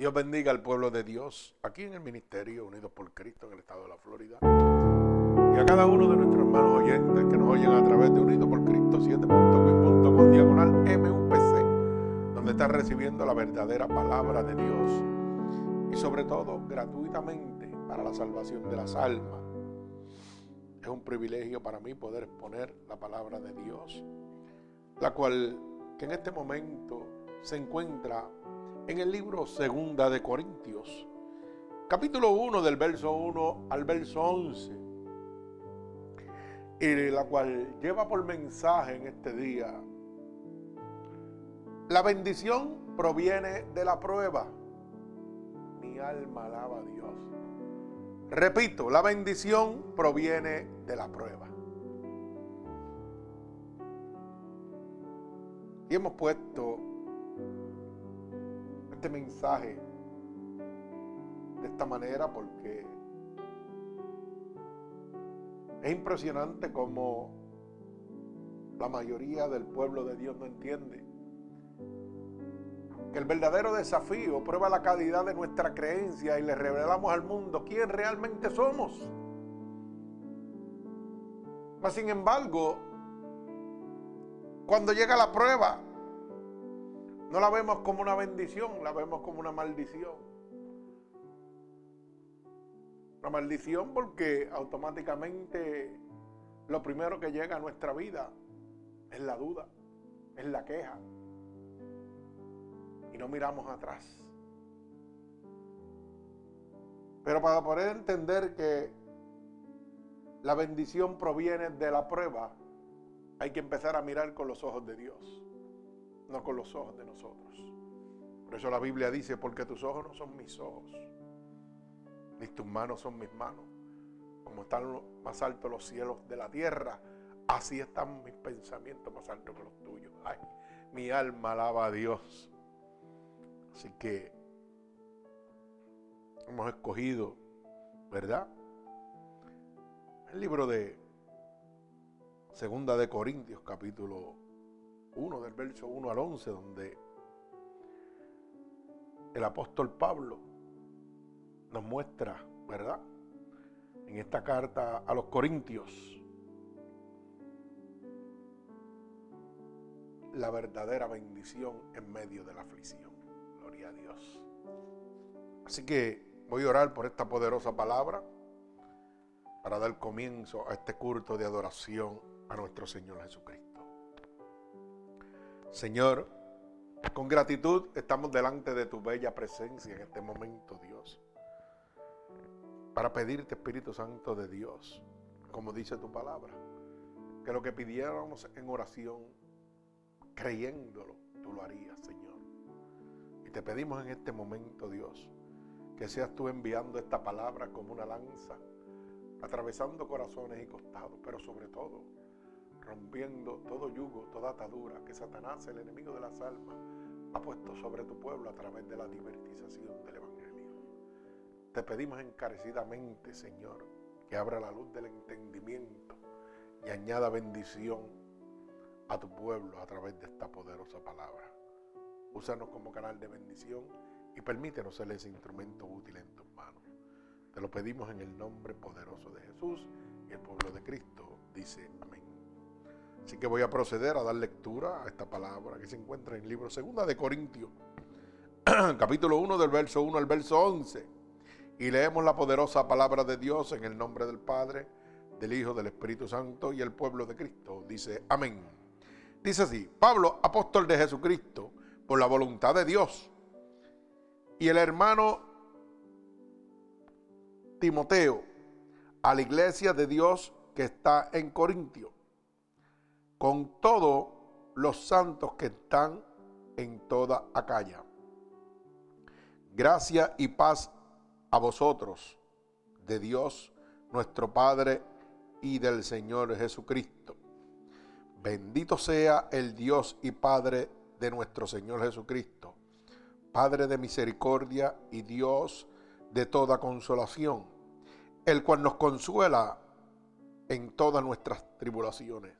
Dios bendiga al pueblo de Dios aquí en el Ministerio Unidos por Cristo en el estado de la Florida. Y a cada uno de nuestros hermanos oyentes que nos oyen a través de Unidos por Cristo 7.com diagonal MUPC, donde están recibiendo la verdadera palabra de Dios y sobre todo gratuitamente para la salvación de las almas. Es un privilegio para mí poder exponer la palabra de Dios, la cual que en este momento se encuentra en el libro Segunda de Corintios, capítulo 1 del verso 1 al verso 11, y la cual lleva por mensaje en este día, la bendición proviene de la prueba. Mi alma alaba a Dios. Repito, la bendición proviene de la prueba. Y hemos puesto este mensaje de esta manera porque es impresionante como la mayoría del pueblo de Dios no entiende que el verdadero desafío prueba la calidad de nuestra creencia y le revelamos al mundo quién realmente somos. Mas sin embargo, cuando llega la prueba, no la vemos como una bendición, la vemos como una maldición. Una maldición porque automáticamente lo primero que llega a nuestra vida es la duda, es la queja. Y no miramos atrás. Pero para poder entender que la bendición proviene de la prueba, hay que empezar a mirar con los ojos de Dios no con los ojos de nosotros. Por eso la Biblia dice, porque tus ojos no son mis ojos, ni tus manos son mis manos. Como están más altos los cielos de la tierra, así están mis pensamientos más altos que los tuyos. Ay, mi alma alaba a Dios. Así que hemos escogido, ¿verdad? El libro de Segunda de Corintios, capítulo 1 del verso 1 al 11, donde el apóstol Pablo nos muestra, ¿verdad? En esta carta a los Corintios, la verdadera bendición en medio de la aflicción. Gloria a Dios. Así que voy a orar por esta poderosa palabra para dar comienzo a este culto de adoración a nuestro Señor Jesucristo. Señor, con gratitud estamos delante de tu bella presencia en este momento, Dios, para pedirte, Espíritu Santo de Dios, como dice tu palabra, que lo que pidiéramos en oración, creyéndolo, tú lo harías, Señor. Y te pedimos en este momento, Dios, que seas tú enviando esta palabra como una lanza, atravesando corazones y costados, pero sobre todo, rompiendo todo yugo, toda atadura que Satanás, el enemigo de las almas, ha puesto sobre tu pueblo a través de la divertización del Evangelio. Te pedimos encarecidamente, Señor, que abra la luz del entendimiento y añada bendición a tu pueblo a través de esta poderosa palabra. Úsanos como canal de bendición y permítenos ser ese instrumento útil en tus manos. Te lo pedimos en el nombre poderoso de Jesús y el pueblo de Cristo dice amén. Así que voy a proceder a dar lectura a esta palabra que se encuentra en el libro 2 de Corintios, capítulo 1 del verso 1 al verso 11. Y leemos la poderosa palabra de Dios en el nombre del Padre, del Hijo, del Espíritu Santo y el pueblo de Cristo. Dice, amén. Dice así, Pablo, apóstol de Jesucristo, por la voluntad de Dios, y el hermano Timoteo, a la iglesia de Dios que está en Corintio con todos los santos que están en toda Acaya. Gracia y paz a vosotros, de Dios nuestro Padre y del Señor Jesucristo. Bendito sea el Dios y Padre de nuestro Señor Jesucristo, Padre de misericordia y Dios de toda consolación, el cual nos consuela en todas nuestras tribulaciones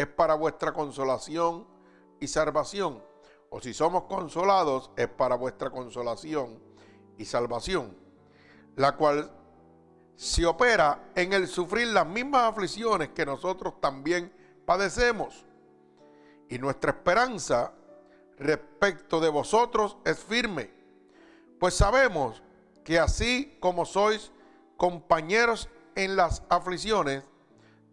es para vuestra consolación y salvación. O si somos consolados, es para vuestra consolación y salvación, la cual se opera en el sufrir las mismas aflicciones que nosotros también padecemos. Y nuestra esperanza respecto de vosotros es firme, pues sabemos que así como sois compañeros en las aflicciones,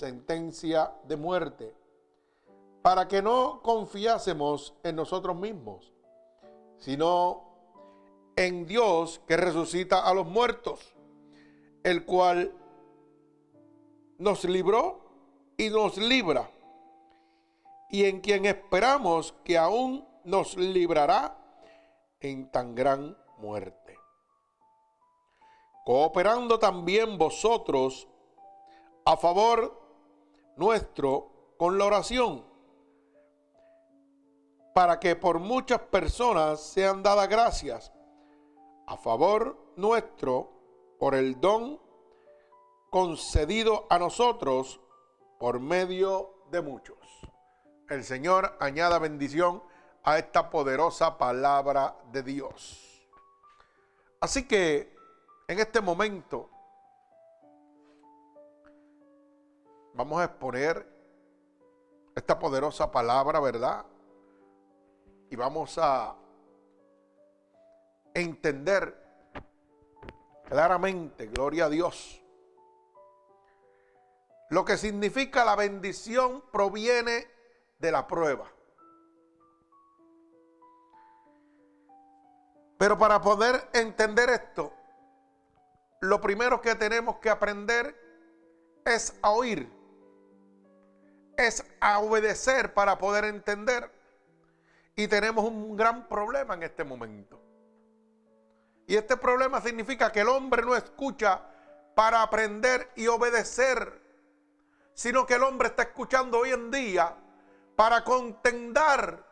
sentencia de muerte, para que no confiásemos en nosotros mismos, sino en Dios que resucita a los muertos, el cual nos libró y nos libra, y en quien esperamos que aún nos librará en tan gran muerte. Cooperando también vosotros a favor nuestro con la oración, para que por muchas personas sean dadas gracias a favor nuestro por el don concedido a nosotros por medio de muchos. El Señor añada bendición a esta poderosa palabra de Dios. Así que en este momento Vamos a exponer esta poderosa palabra, ¿verdad? Y vamos a entender claramente, gloria a Dios, lo que significa la bendición proviene de la prueba. Pero para poder entender esto, lo primero que tenemos que aprender es a oír es a obedecer para poder entender. Y tenemos un gran problema en este momento. Y este problema significa que el hombre no escucha para aprender y obedecer, sino que el hombre está escuchando hoy en día para contendar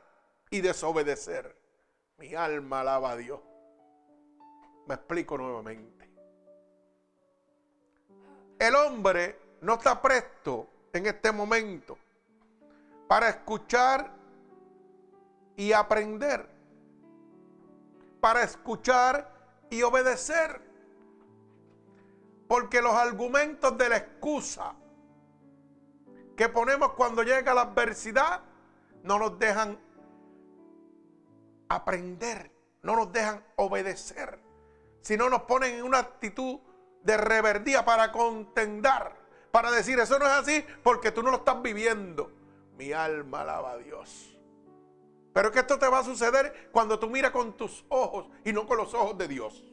y desobedecer. Mi alma alaba a Dios. Me explico nuevamente. El hombre no está presto en este momento para escuchar y aprender, para escuchar y obedecer. Porque los argumentos de la excusa que ponemos cuando llega la adversidad no nos dejan aprender, no nos dejan obedecer, sino nos ponen en una actitud de reverdía para contendar para decir eso no es así porque tú no lo estás viviendo. Mi alma alaba a Dios. Pero que esto te va a suceder cuando tú miras con tus ojos y no con los ojos de Dios.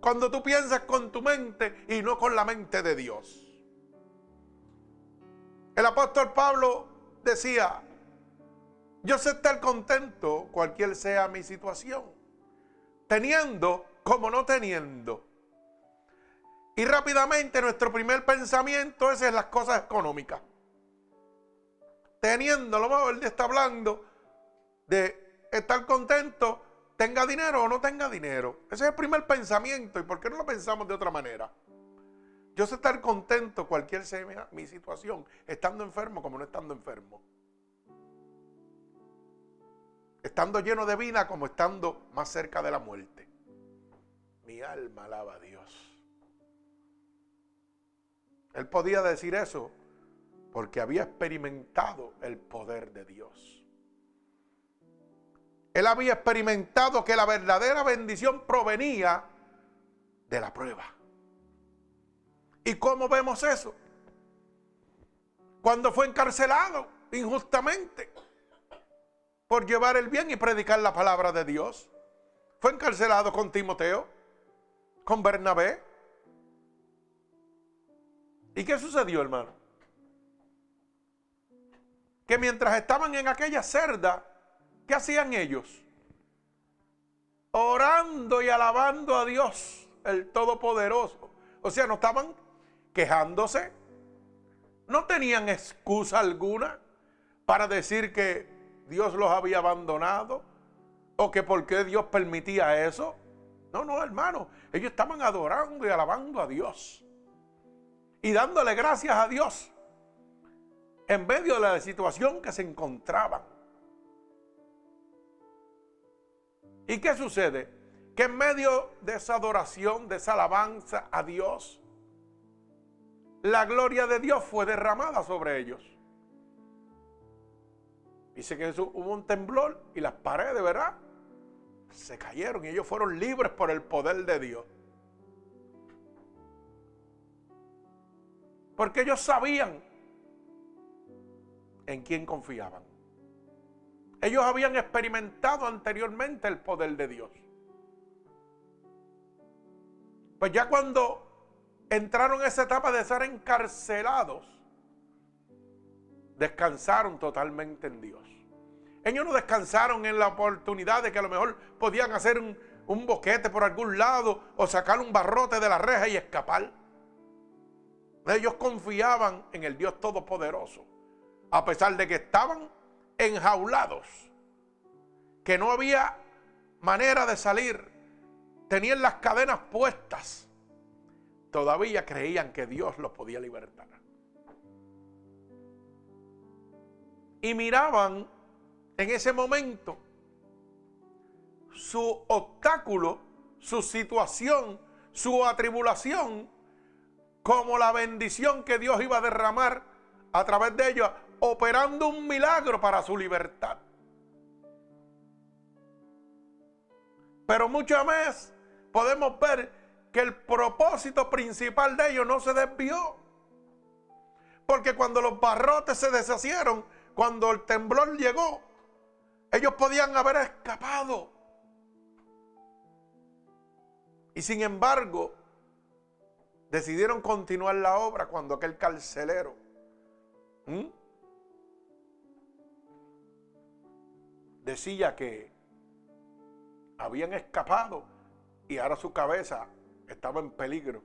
Cuando tú piensas con tu mente y no con la mente de Dios. El apóstol Pablo decía, yo sé estar contento cualquier sea mi situación, teniendo como no teniendo. Y rápidamente nuestro primer pensamiento es en las cosas económicas. Teniendo, lo mejor él está hablando de estar contento, tenga dinero o no tenga dinero. Ese es el primer pensamiento. ¿Y por qué no lo pensamos de otra manera? Yo sé estar contento cualquier sea mi situación, estando enfermo como no estando enfermo. Estando lleno de vida como estando más cerca de la muerte. Mi alma alaba a Dios. Él podía decir eso porque había experimentado el poder de Dios. Él había experimentado que la verdadera bendición provenía de la prueba. ¿Y cómo vemos eso? Cuando fue encarcelado injustamente por llevar el bien y predicar la palabra de Dios. Fue encarcelado con Timoteo, con Bernabé. ¿Y qué sucedió, hermano? Que mientras estaban en aquella cerda, ¿qué hacían ellos? Orando y alabando a Dios, el Todopoderoso. O sea, no estaban quejándose, no tenían excusa alguna para decir que Dios los había abandonado o que por qué Dios permitía eso. No, no, hermano, ellos estaban adorando y alabando a Dios y dándole gracias a Dios en medio de la situación que se encontraban. ¿Y qué sucede? Que en medio de esa adoración, de esa alabanza a Dios, la gloria de Dios fue derramada sobre ellos. Dice que hubo un temblor y las paredes, ¿verdad? Se cayeron y ellos fueron libres por el poder de Dios. Porque ellos sabían en quién confiaban. Ellos habían experimentado anteriormente el poder de Dios. Pues ya cuando entraron en esa etapa de ser encarcelados, descansaron totalmente en Dios. Ellos no descansaron en la oportunidad de que a lo mejor podían hacer un, un boquete por algún lado o sacar un barrote de la reja y escapar. Ellos confiaban en el Dios Todopoderoso, a pesar de que estaban enjaulados, que no había manera de salir, tenían las cadenas puestas todavía creían que Dios los podía libertar. Y miraban en ese momento su obstáculo, su situación, su atribulación, como la bendición que Dios iba a derramar a través de ellos, operando un milagro para su libertad. Pero muchas veces podemos ver que el propósito principal de ellos no se desvió. Porque cuando los barrotes se deshacieron, cuando el temblor llegó, ellos podían haber escapado. Y sin embargo, decidieron continuar la obra cuando aquel carcelero decía que habían escapado y ahora su cabeza estaba en peligro.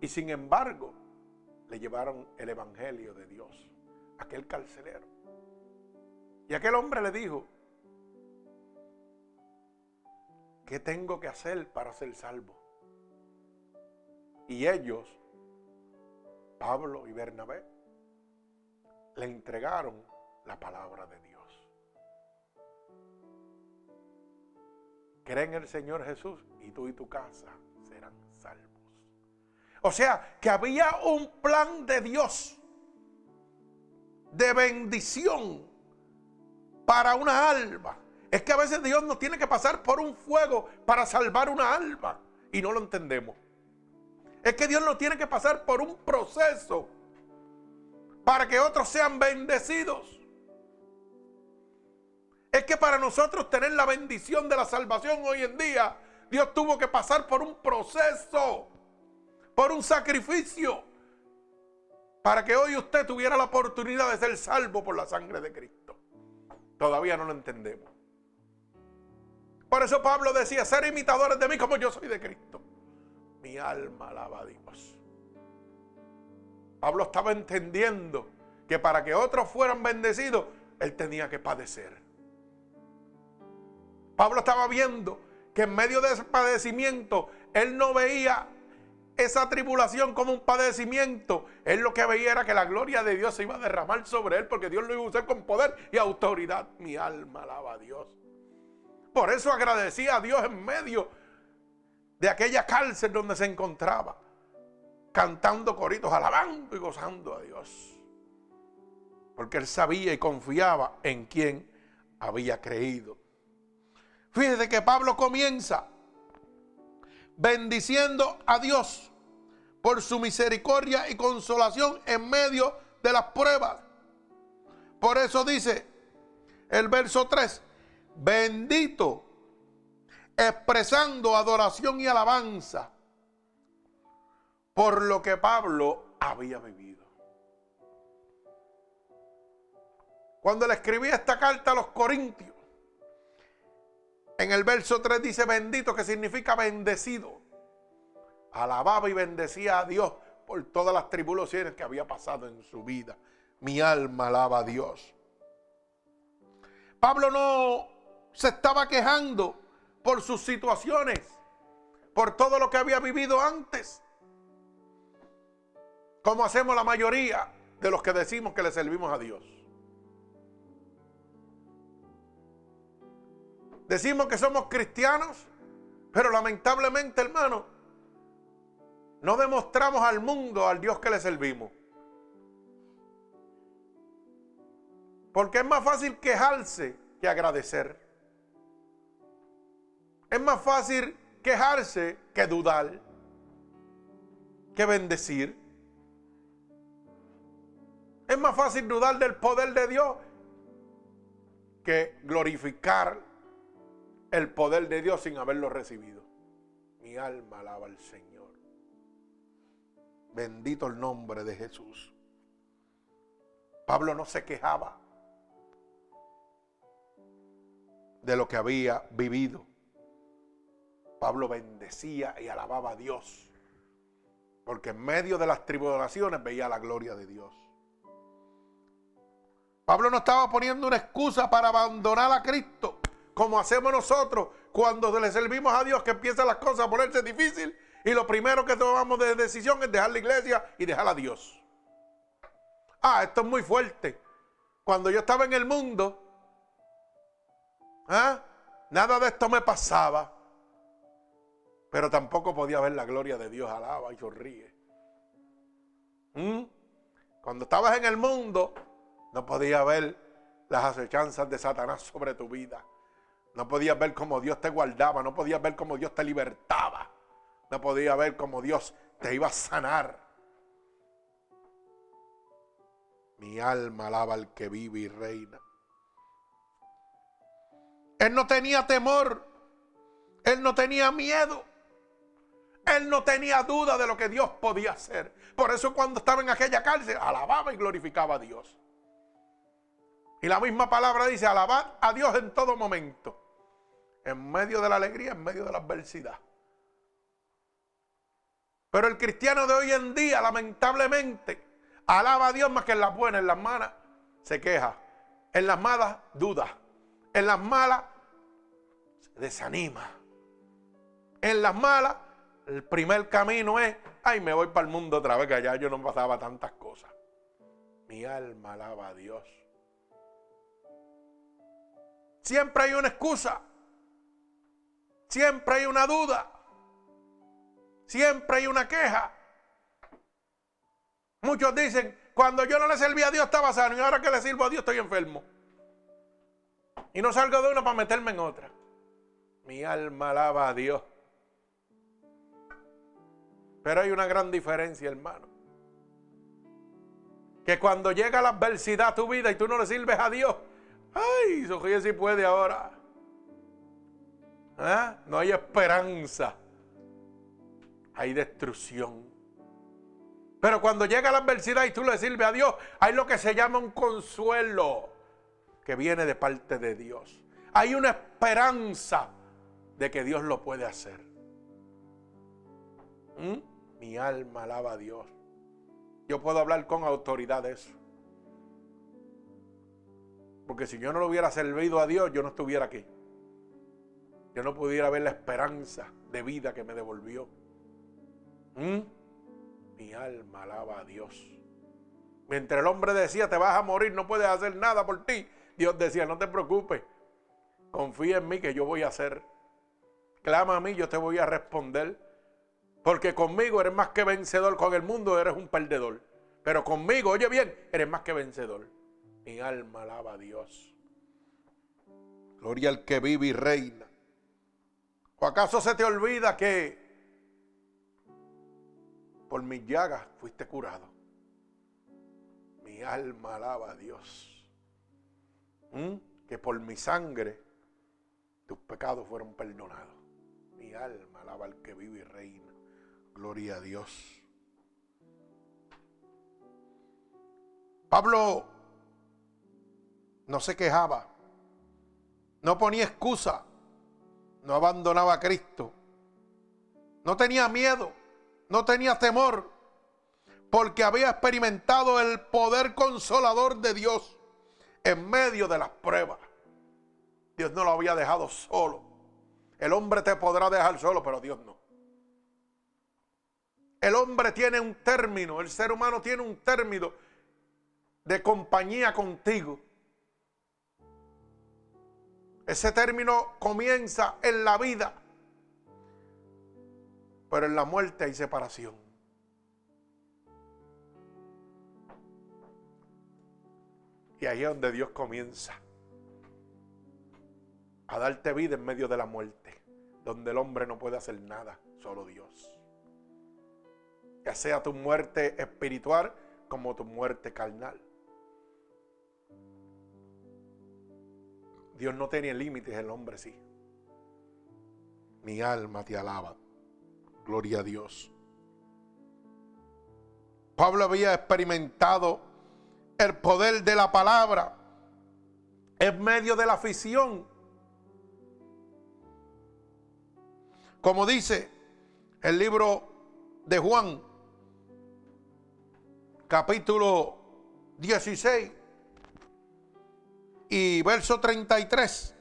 Y sin embargo, le llevaron el Evangelio de Dios, aquel carcelero. Y aquel hombre le dijo, ¿qué tengo que hacer para ser salvo? Y ellos, Pablo y Bernabé, le entregaron la palabra de Dios. Cree en el Señor Jesús y tú y tu casa serán salvos. O sea, que había un plan de Dios de bendición para una alma. Es que a veces Dios nos tiene que pasar por un fuego para salvar una alma y no lo entendemos. Es que Dios nos tiene que pasar por un proceso para que otros sean bendecidos. Es que para nosotros tener la bendición de la salvación hoy en día, Dios tuvo que pasar por un proceso, por un sacrificio, para que hoy usted tuviera la oportunidad de ser salvo por la sangre de Cristo. Todavía no lo entendemos. Por eso Pablo decía, ser imitadores de mí como yo soy de Cristo. Mi alma alaba a Dios. Pablo estaba entendiendo que para que otros fueran bendecidos, él tenía que padecer. Pablo estaba viendo que en medio de ese padecimiento, él no veía esa tribulación como un padecimiento. Él lo que veía era que la gloria de Dios se iba a derramar sobre él porque Dios lo iba a usar con poder y autoridad. Mi alma alaba a Dios. Por eso agradecía a Dios en medio de aquella cárcel donde se encontraba, cantando coritos, alabando y gozando a Dios. Porque él sabía y confiaba en quien había creído. Fíjese que Pablo comienza bendiciendo a Dios por su misericordia y consolación en medio de las pruebas. Por eso dice el verso 3, bendito, expresando adoración y alabanza por lo que Pablo había vivido. Cuando le escribí esta carta a los Corintios, en el verso 3 dice bendito, que significa bendecido. Alababa y bendecía a Dios por todas las tribulaciones que había pasado en su vida. Mi alma alaba a Dios. Pablo no se estaba quejando por sus situaciones, por todo lo que había vivido antes. Como hacemos la mayoría de los que decimos que le servimos a Dios. Decimos que somos cristianos, pero lamentablemente, hermano, no demostramos al mundo al Dios que le servimos. Porque es más fácil quejarse que agradecer. Es más fácil quejarse que dudar, que bendecir. Es más fácil dudar del poder de Dios que glorificar el poder de Dios sin haberlo recibido. Mi alma alaba al Señor. Bendito el nombre de Jesús. Pablo no se quejaba de lo que había vivido. Pablo bendecía y alababa a Dios. Porque en medio de las tribulaciones veía la gloria de Dios. Pablo no estaba poniendo una excusa para abandonar a Cristo como hacemos nosotros cuando le servimos a Dios, que empiezan las cosas a ponerse difícil y lo primero que tomamos de decisión es dejar la iglesia y dejar a Dios. Ah, esto es muy fuerte. Cuando yo estaba en el mundo, ¿ah? nada de esto me pasaba, pero tampoco podía ver la gloria de Dios, alaba y sonríe. ¿Mm? Cuando estabas en el mundo, no podía ver las acechanzas de Satanás sobre tu vida. No podías ver cómo Dios te guardaba, no podías ver cómo Dios te libertaba, no podías ver cómo Dios te iba a sanar. Mi alma alaba al que vive y reina. Él no tenía temor, él no tenía miedo, él no tenía duda de lo que Dios podía hacer. Por eso cuando estaba en aquella cárcel, alababa y glorificaba a Dios. Y la misma palabra dice, alabad a Dios en todo momento en medio de la alegría, en medio de la adversidad. Pero el cristiano de hoy en día, lamentablemente, alaba a Dios más que en las buenas, en las malas se queja, en las malas duda, en las malas se desanima, en las malas el primer camino es, ay, me voy para el mundo otra vez, que allá yo no pasaba tantas cosas. Mi alma alaba a Dios. Siempre hay una excusa. Siempre hay una duda. Siempre hay una queja. Muchos dicen, cuando yo no le serví a Dios estaba sano y ahora que le sirvo a Dios estoy enfermo. Y no salgo de una para meterme en otra. Mi alma alaba a Dios. Pero hay una gran diferencia, hermano. Que cuando llega la adversidad a tu vida y tú no le sirves a Dios, ay, Sofía si puede ahora. ¿Ah? No hay esperanza. Hay destrucción. Pero cuando llega la adversidad y tú le sirves a Dios, hay lo que se llama un consuelo que viene de parte de Dios. Hay una esperanza de que Dios lo puede hacer. ¿Mm? Mi alma alaba a Dios. Yo puedo hablar con autoridad de eso. Porque si yo no lo hubiera servido a Dios, yo no estuviera aquí yo no pudiera ver la esperanza de vida que me devolvió. ¿Mm? Mi alma alaba a Dios. Mientras el hombre decía, te vas a morir, no puedes hacer nada por ti, Dios decía, no te preocupes, confía en mí que yo voy a hacer. Clama a mí, yo te voy a responder. Porque conmigo eres más que vencedor, con el mundo eres un perdedor. Pero conmigo, oye bien, eres más que vencedor. Mi alma alaba a Dios. Gloria al que vive y reina. ¿O acaso se te olvida que por mis llagas fuiste curado. Mi alma alaba a Dios. ¿Mm? Que por mi sangre tus pecados fueron perdonados. Mi alma alaba al que vive y reina. Gloria a Dios. Pablo no se quejaba, no ponía excusa, no abandonaba a Cristo, no tenía miedo, no tenía temor, porque había experimentado el poder consolador de Dios en medio de las pruebas. Dios no lo había dejado solo. El hombre te podrá dejar solo, pero Dios no. El hombre tiene un término, el ser humano tiene un término de compañía contigo. Ese término comienza en la vida, pero en la muerte hay separación. Y ahí es donde Dios comienza a darte vida en medio de la muerte, donde el hombre no puede hacer nada, solo Dios. Ya sea tu muerte espiritual como tu muerte carnal. Dios no tiene límites, el hombre sí. Mi alma te alaba. Gloria a Dios. Pablo había experimentado el poder de la palabra en medio de la afición. Como dice el libro de Juan, capítulo 16, y verso 33.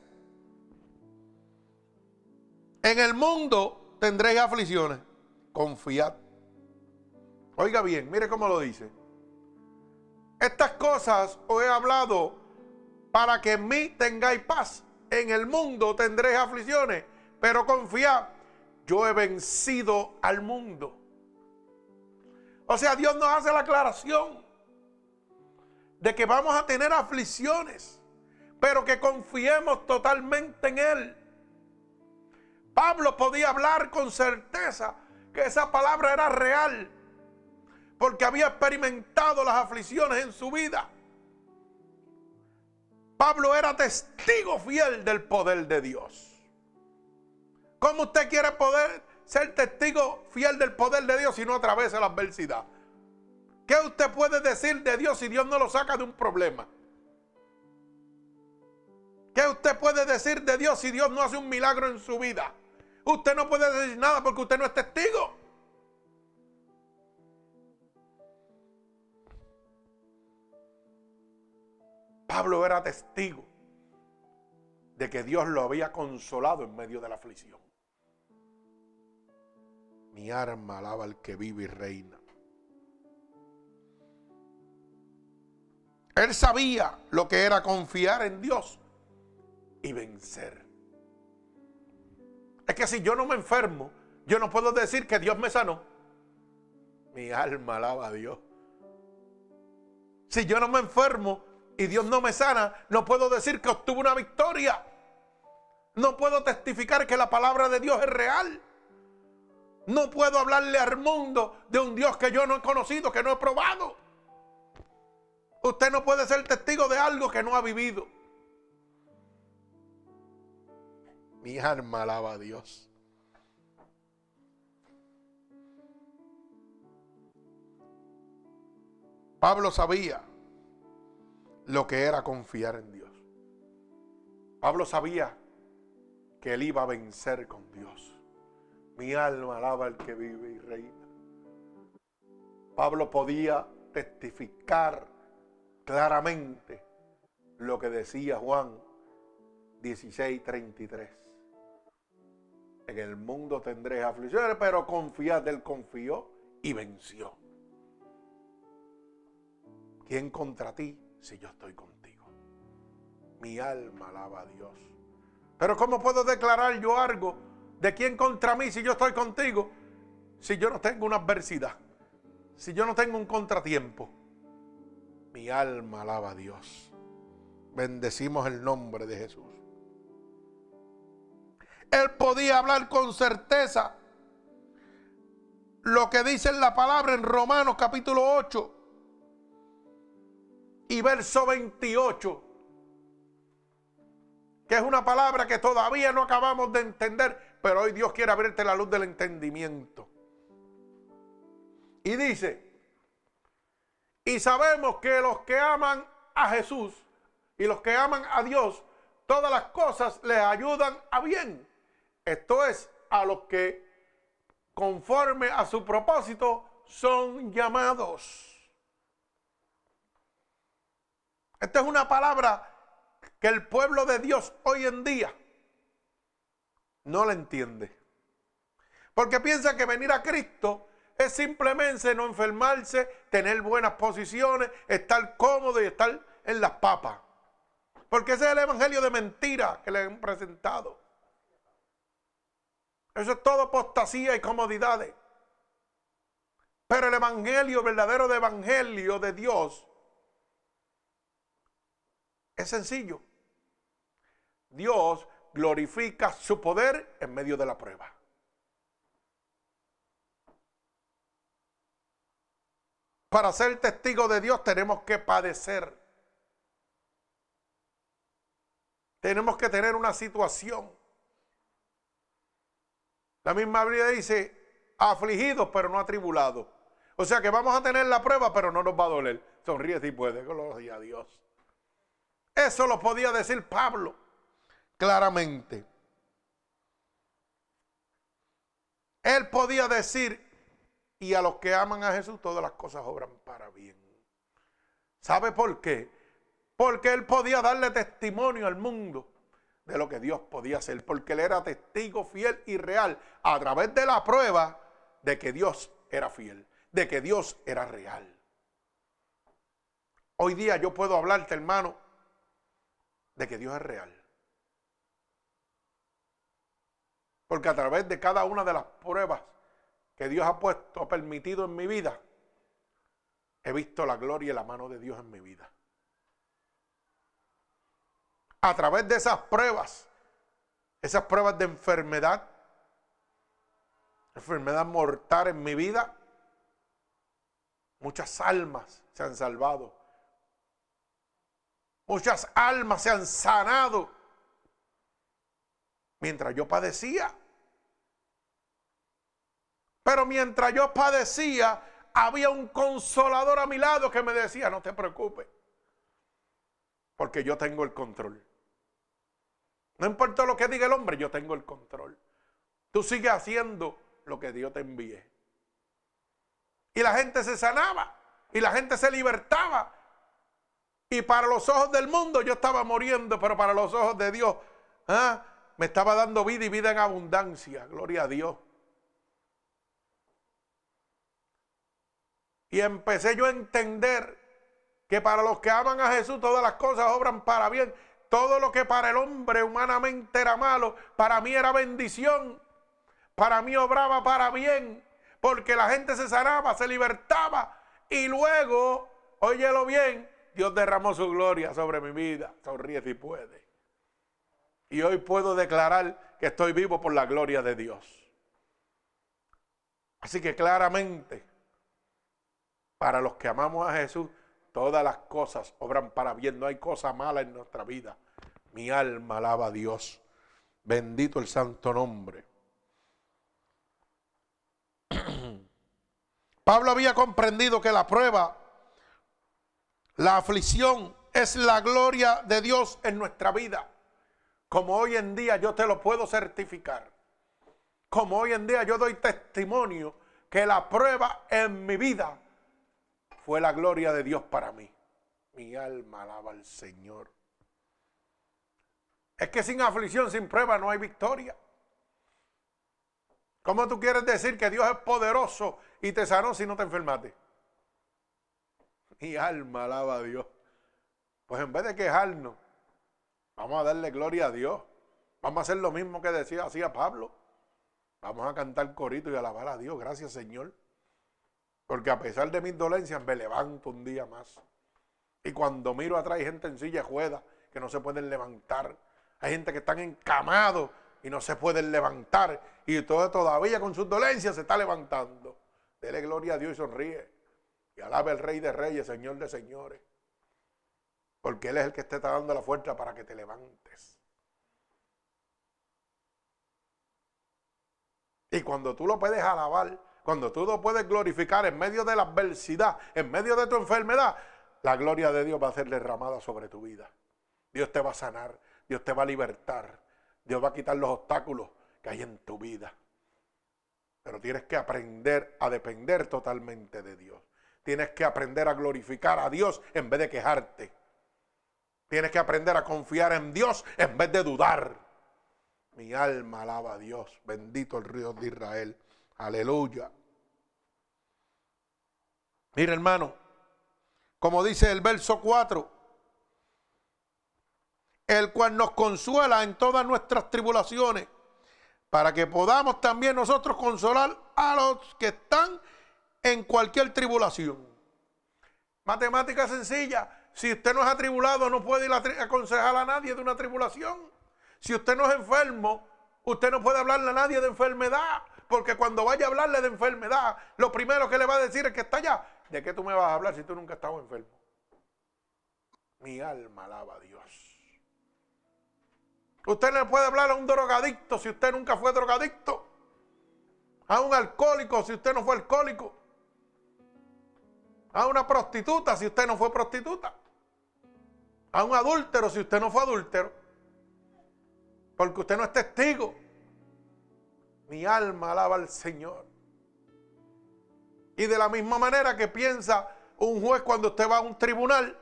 En el mundo tendréis aflicciones. Confiad. Oiga bien, mire cómo lo dice. Estas cosas os he hablado para que en mí tengáis paz. En el mundo tendréis aflicciones, pero confiad, yo he vencido al mundo. O sea, Dios nos hace la aclaración de que vamos a tener aflicciones pero que confiemos totalmente en Él. Pablo podía hablar con certeza que esa palabra era real, porque había experimentado las aflicciones en su vida. Pablo era testigo fiel del poder de Dios. ¿Cómo usted quiere poder ser testigo fiel del poder de Dios si no atraviesa la adversidad? ¿Qué usted puede decir de Dios si Dios no lo saca de un problema? ¿Qué usted puede decir de Dios si Dios no hace un milagro en su vida? Usted no puede decir nada porque usted no es testigo. Pablo era testigo de que Dios lo había consolado en medio de la aflicción. Mi arma alaba al que vive y reina. Él sabía lo que era confiar en Dios y vencer. Es que si yo no me enfermo, yo no puedo decir que Dios me sanó. Mi alma alaba a Dios. Si yo no me enfermo y Dios no me sana, no puedo decir que obtuve una victoria. No puedo testificar que la palabra de Dios es real. No puedo hablarle al mundo de un Dios que yo no he conocido, que no he probado. Usted no puede ser testigo de algo que no ha vivido. Mi alma alaba a Dios. Pablo sabía lo que era confiar en Dios. Pablo sabía que él iba a vencer con Dios. Mi alma alaba al que vive y reina. Pablo podía testificar claramente lo que decía Juan 16:33. En el mundo tendréis aflicciones, pero confiad, él confió y venció. ¿Quién contra ti si yo estoy contigo? Mi alma alaba a Dios. Pero ¿cómo puedo declarar yo algo de quién contra mí si yo estoy contigo? Si yo no tengo una adversidad, si yo no tengo un contratiempo. Mi alma alaba a Dios. Bendecimos el nombre de Jesús. Él podía hablar con certeza lo que dice en la palabra en Romanos capítulo 8 y verso 28, que es una palabra que todavía no acabamos de entender, pero hoy Dios quiere abrirte la luz del entendimiento. Y dice, y sabemos que los que aman a Jesús y los que aman a Dios, todas las cosas les ayudan a bien. Esto es, a los que conforme a su propósito son llamados. Esta es una palabra que el pueblo de Dios hoy en día no la entiende. Porque piensa que venir a Cristo es simplemente no enfermarse, tener buenas posiciones, estar cómodo y estar en las papas. Porque ese es el evangelio de mentira que le han presentado. Eso es todo apostasía y comodidades. Pero el evangelio verdadero de evangelio de Dios es sencillo. Dios glorifica su poder en medio de la prueba. Para ser testigo de Dios tenemos que padecer. Tenemos que tener una situación. La misma Biblia dice, afligidos pero no atribulados. O sea que vamos a tener la prueba pero no nos va a doler. Sonríe si puede, gloria a Dios. Eso lo podía decir Pablo claramente. Él podía decir, y a los que aman a Jesús todas las cosas obran para bien. ¿Sabe por qué? Porque él podía darle testimonio al mundo de lo que Dios podía hacer, porque él era testigo fiel y real a través de la prueba de que Dios era fiel, de que Dios era real. Hoy día yo puedo hablarte, hermano, de que Dios es real. Porque a través de cada una de las pruebas que Dios ha puesto, ha permitido en mi vida, he visto la gloria y la mano de Dios en mi vida. A través de esas pruebas, esas pruebas de enfermedad, enfermedad mortal en mi vida, muchas almas se han salvado. Muchas almas se han sanado mientras yo padecía. Pero mientras yo padecía, había un consolador a mi lado que me decía, no te preocupes, porque yo tengo el control. No importa lo que diga el hombre, yo tengo el control. Tú sigues haciendo lo que Dios te envíe. Y la gente se sanaba y la gente se libertaba. Y para los ojos del mundo yo estaba muriendo, pero para los ojos de Dios ¿ah? Me estaba dando vida y vida en abundancia. Gloria a Dios. Y empecé yo a entender que para los que aman a Jesús todas las cosas obran para bien. Todo lo que para el hombre humanamente era malo, para mí era bendición. Para mí obraba para bien. Porque la gente se sanaba, se libertaba. Y luego, óyelo bien, Dios derramó su gloria sobre mi vida. Sonríe si puede. Y hoy puedo declarar que estoy vivo por la gloria de Dios. Así que claramente para los que amamos a Jesús, todas las cosas obran para bien. No hay cosa mala en nuestra vida. Mi alma alaba a Dios. Bendito el santo nombre. Pablo había comprendido que la prueba, la aflicción, es la gloria de Dios en nuestra vida. Como hoy en día yo te lo puedo certificar. Como hoy en día yo doy testimonio que la prueba en mi vida fue la gloria de Dios para mí. Mi alma alaba al Señor. Es que sin aflicción, sin prueba, no hay victoria. ¿Cómo tú quieres decir que Dios es poderoso y te sanó si no te enfermaste? Mi alma alaba a Dios. Pues en vez de quejarnos, vamos a darle gloria a Dios. Vamos a hacer lo mismo que decía hacía Pablo. Vamos a cantar corito y alabar a Dios. Gracias, Señor. Porque a pesar de mis dolencias me levanto un día más. Y cuando miro atrás hay gente en silla ruedas que no se pueden levantar. Hay gente que están encamados y no se pueden levantar. Y todo, todavía con sus dolencias se está levantando. Dele gloria a Dios y sonríe. Y alabe al Rey de Reyes, Señor de Señores. Porque Él es el que te está dando la fuerza para que te levantes. Y cuando tú lo puedes alabar, cuando tú lo puedes glorificar en medio de la adversidad, en medio de tu enfermedad, la gloria de Dios va a ser derramada sobre tu vida. Dios te va a sanar, Dios te va a libertar, Dios va a quitar los obstáculos que hay en tu vida. Pero tienes que aprender a depender totalmente de Dios. Tienes que aprender a glorificar a Dios en vez de quejarte. Tienes que aprender a confiar en Dios en vez de dudar. Mi alma alaba a Dios. Bendito el río de Israel. Aleluya. Mira hermano, como dice el verso 4, el cual nos consuela en todas nuestras tribulaciones, para que podamos también nosotros consolar a los que están en cualquier tribulación. Matemática sencilla. Si usted no es atribulado, no puede ir a aconsejar a nadie de una tribulación. Si usted no es enfermo, usted no puede hablarle a nadie de enfermedad. Porque cuando vaya a hablarle de enfermedad, lo primero que le va a decir es que está allá. ¿De qué tú me vas a hablar si tú nunca has estado enfermo? Mi alma alaba a Dios. Usted no puede hablar a un drogadicto si usted nunca fue drogadicto. A un alcohólico si usted no fue alcohólico. A una prostituta si usted no fue prostituta. A un adúltero si usted no fue adúltero. Porque usted no es testigo. Mi alma alaba al Señor. Y de la misma manera que piensa un juez cuando usted va a un tribunal,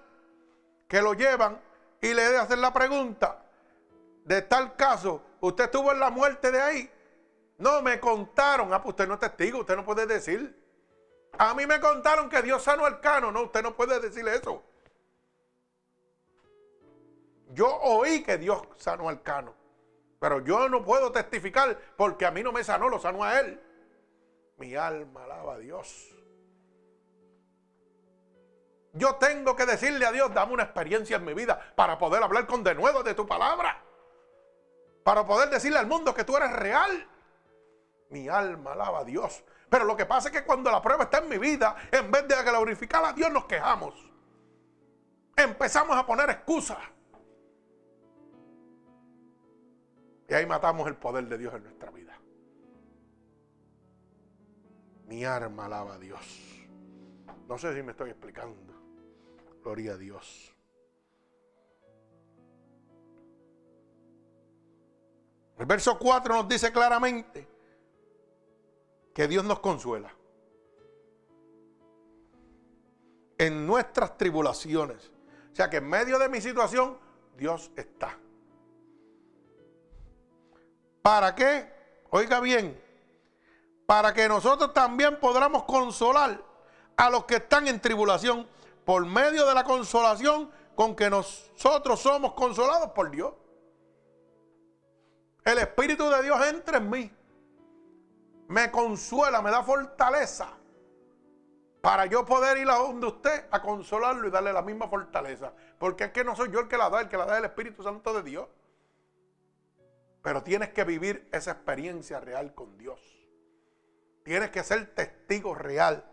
que lo llevan y le hacen la pregunta, de tal caso, usted estuvo en la muerte de ahí. No, me contaron. Ah, pues usted no es testigo, usted no puede decir. A mí me contaron que Dios sanó al cano. No, usted no puede decir eso. Yo oí que Dios sanó al cano. Pero yo no puedo testificar porque a mí no me sanó, lo sanó a él. Mi alma alaba a Dios. Yo tengo que decirle a Dios, dame una experiencia en mi vida para poder hablar con denuedo de tu palabra. Para poder decirle al mundo que tú eres real. Mi alma alaba a Dios. Pero lo que pasa es que cuando la prueba está en mi vida, en vez de glorificar a Dios, nos quejamos. Empezamos a poner excusas. Y ahí matamos el poder de Dios en nuestra vida. Mi arma alaba a Dios. No sé si me estoy explicando. Gloria a Dios. El verso 4 nos dice claramente que Dios nos consuela en nuestras tribulaciones. O sea que en medio de mi situación, Dios está. ¿Para qué? Oiga bien, para que nosotros también podamos consolar a los que están en tribulación por medio de la consolación con que nosotros somos consolados por Dios. El Espíritu de Dios entra en mí, me consuela, me da fortaleza para yo poder ir a donde usted a consolarlo y darle la misma fortaleza. Porque es que no soy yo el que la da, el que la da el Espíritu Santo de Dios. Pero tienes que vivir esa experiencia real con Dios. Tienes que ser testigo real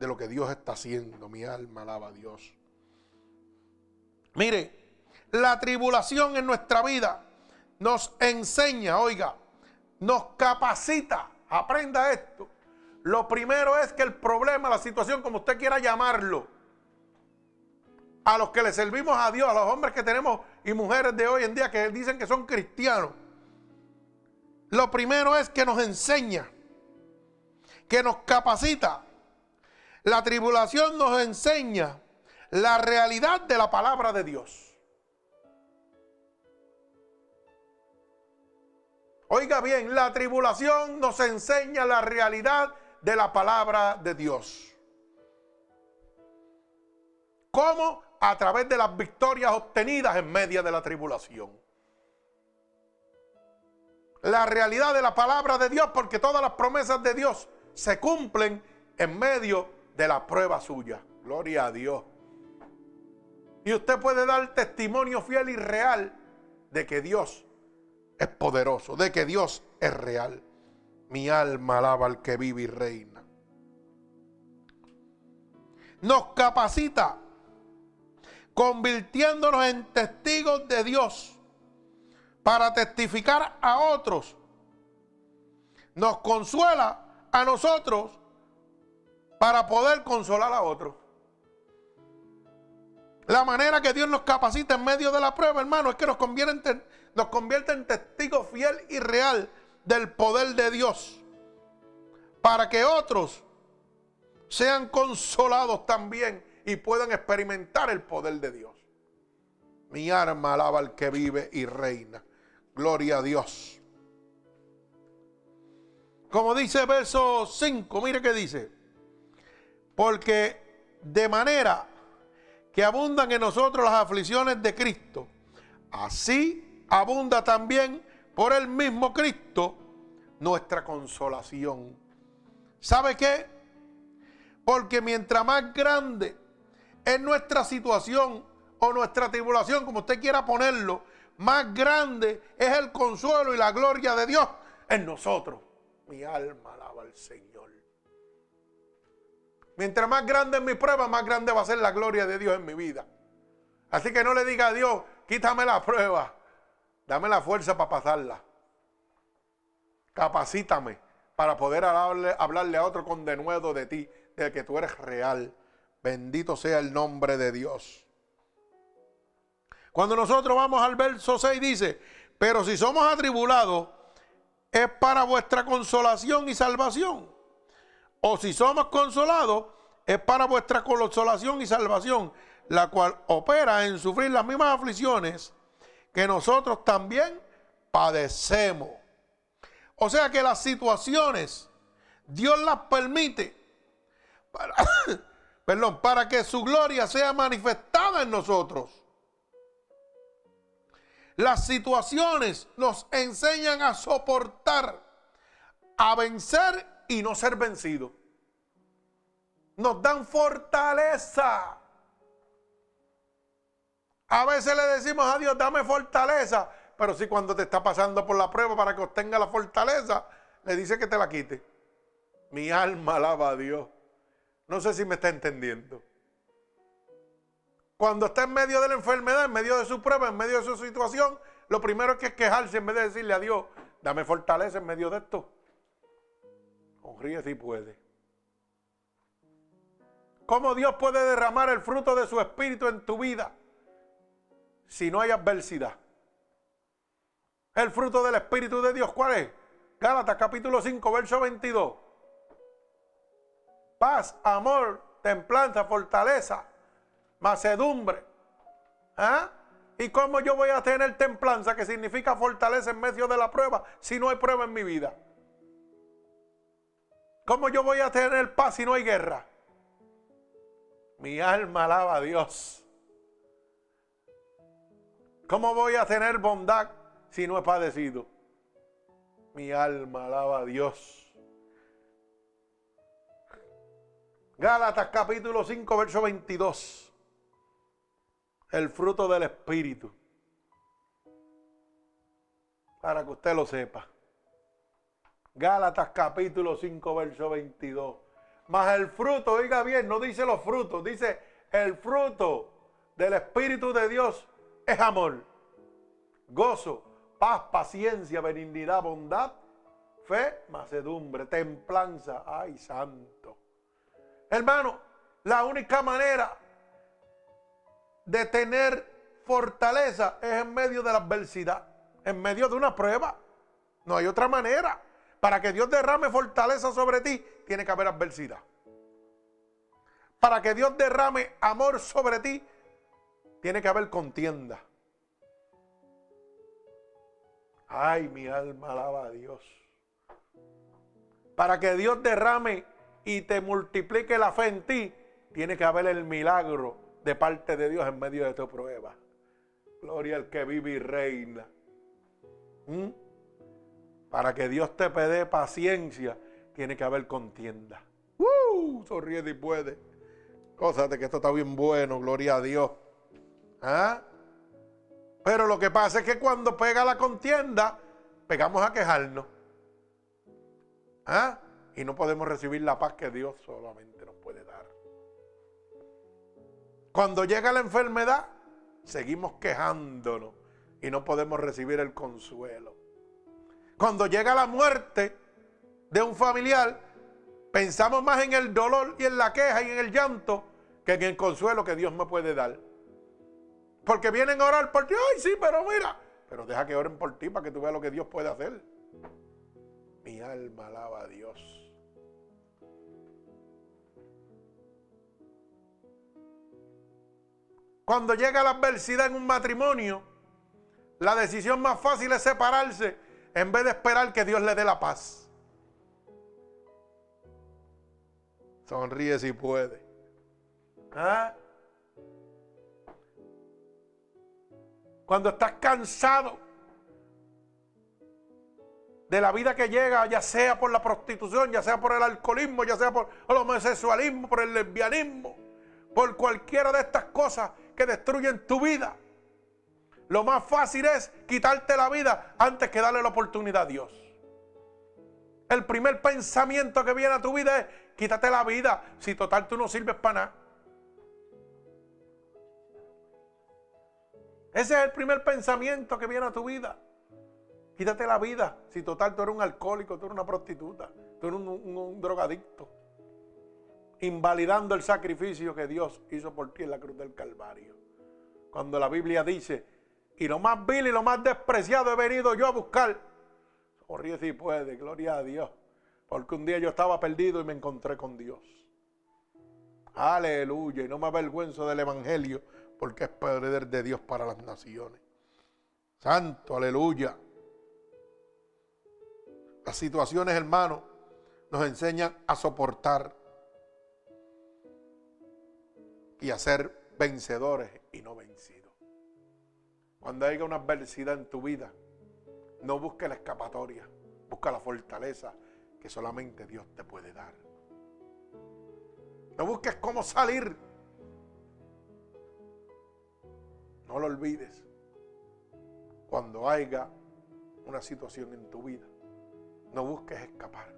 de lo que Dios está haciendo. Mi alma alaba a Dios. Mire, la tribulación en nuestra vida nos enseña, oiga, nos capacita. Aprenda esto. Lo primero es que el problema, la situación, como usted quiera llamarlo, a los que le servimos a Dios, a los hombres que tenemos y mujeres de hoy en día que dicen que son cristianos, lo primero es que nos enseña, que nos capacita. La tribulación nos enseña la realidad de la palabra de Dios. Oiga bien, la tribulación nos enseña la realidad de la palabra de Dios. ¿Cómo? A través de las victorias obtenidas en medio de la tribulación la realidad de la palabra de Dios, porque todas las promesas de Dios se cumplen en medio de la prueba suya. Gloria a Dios. Y usted puede dar testimonio fiel y real de que Dios es poderoso, de que Dios es real. Mi alma alaba al que vive y reina. nos capacita, convirtiéndonos en testigos de Dios para testificar a otros. Nos consuela a nosotros para poder consolar a otros. La manera que Dios nos capacita en medio de la prueba, hermano, es que nos convierte, en, nos convierte en testigos fiel y real del poder de Dios. Para que otros sean consolados también y puedan experimentar el poder de Dios. Mi alma alaba al que vive y reina. Gloria a Dios. Como dice verso 5, mire que dice. Porque de manera que abundan en nosotros las aflicciones de Cristo, así abunda también por el mismo Cristo nuestra consolación. ¿Sabe qué? Porque mientras más grande es nuestra situación o nuestra tribulación, como usted quiera ponerlo, más grande es el consuelo y la gloria de Dios en nosotros. Mi alma alaba al Señor. Mientras más grande es mi prueba, más grande va a ser la gloria de Dios en mi vida. Así que no le diga a Dios, quítame la prueba, dame la fuerza para pasarla. Capacítame para poder hablarle, a otro con denuedo de ti, de que tú eres real. Bendito sea el nombre de Dios. Cuando nosotros vamos al verso 6 dice, pero si somos atribulados, es para vuestra consolación y salvación. O si somos consolados, es para vuestra consolación y salvación, la cual opera en sufrir las mismas aflicciones que nosotros también padecemos. O sea que las situaciones, Dios las permite perdón, para que su gloria sea manifestada en nosotros. Las situaciones nos enseñan a soportar, a vencer y no ser vencidos. Nos dan fortaleza. A veces le decimos a Dios, dame fortaleza. Pero si cuando te está pasando por la prueba para que obtenga la fortaleza, le dice que te la quite. Mi alma alaba a Dios. No sé si me está entendiendo. Cuando está en medio de la enfermedad, en medio de su prueba, en medio de su situación, lo primero que es quejarse en vez de decirle a Dios, dame fortaleza en medio de esto. Sonríe si puede. ¿Cómo Dios puede derramar el fruto de su espíritu en tu vida si no hay adversidad? El fruto del espíritu de Dios, ¿cuál es? Gálatas capítulo 5, verso 22. Paz, amor, templanza, fortaleza macedumbre. ¿Ah? ¿Y cómo yo voy a tener templanza, que significa fortaleza en medio de la prueba, si no hay prueba en mi vida? ¿Cómo yo voy a tener paz si no hay guerra? Mi alma alaba a Dios. ¿Cómo voy a tener bondad si no he padecido? Mi alma alaba a Dios. Gálatas capítulo 5, verso 22 el fruto del Espíritu. Para que usted lo sepa. Gálatas capítulo 5, verso 22. Más el fruto, oiga bien, no dice los frutos, dice el fruto del Espíritu de Dios es amor, gozo, paz, paciencia, benignidad, bondad, fe, macedumbre, templanza. Ay, santo. Hermano, la única manera de tener fortaleza es en medio de la adversidad, en medio de una prueba. No hay otra manera. Para que Dios derrame fortaleza sobre ti, tiene que haber adversidad. Para que Dios derrame amor sobre ti, tiene que haber contienda. Ay, mi alma alaba a Dios. Para que Dios derrame y te multiplique la fe en ti, tiene que haber el milagro de parte de Dios en medio de tu prueba. Gloria al que vive y reina. ¿Mm? Para que Dios te pede paciencia, tiene que haber contienda. ¡Uh! Sonríe y puede. Cosa de que esto está bien bueno, gloria a Dios. ¿Ah? Pero lo que pasa es que cuando pega la contienda, pegamos a quejarnos. ¿Ah? Y no podemos recibir la paz que Dios solamente nos. Cuando llega la enfermedad, seguimos quejándonos y no podemos recibir el consuelo. Cuando llega la muerte de un familiar, pensamos más en el dolor y en la queja y en el llanto que en el consuelo que Dios me puede dar. Porque vienen a orar por ti, ay sí, pero mira, pero deja que oren por ti para que tú veas lo que Dios puede hacer. Mi alma alaba a Dios. Cuando llega la adversidad en un matrimonio, la decisión más fácil es separarse en vez de esperar que Dios le dé la paz. Sonríe si puede. ¿Ah? Cuando estás cansado de la vida que llega, ya sea por la prostitución, ya sea por el alcoholismo, ya sea por el homosexualismo, por el lesbianismo, por cualquiera de estas cosas que destruyen tu vida. Lo más fácil es quitarte la vida antes que darle la oportunidad a Dios. El primer pensamiento que viene a tu vida es, quítate la vida, si total tú no sirves para nada. Ese es el primer pensamiento que viene a tu vida. Quítate la vida. Si total tú eres un alcohólico, tú eres una prostituta, tú eres un, drogadicto. Invalidando el sacrificio que Dios hizo por ti en la cruz del Calvario. Cuando la Biblia dice, y lo más vil y lo más despreciado he venido yo a buscar. Sonríe si puede, gloria a Dios. Porque un día yo estaba perdido y me encontré con Dios. Aleluya. Y no me avergüenzo del Evangelio porque es poder de Dios para las naciones. Santo, aleluya. Las situaciones, hermanos, nos enseñan a soportar y a ser vencedores y no vencidos. Cuando haya una adversidad en tu vida, no busques la escapatoria, busca la fortaleza que solamente Dios te puede dar. No busques cómo salir No lo olvides. Cuando haya una situación en tu vida, no busques escapar.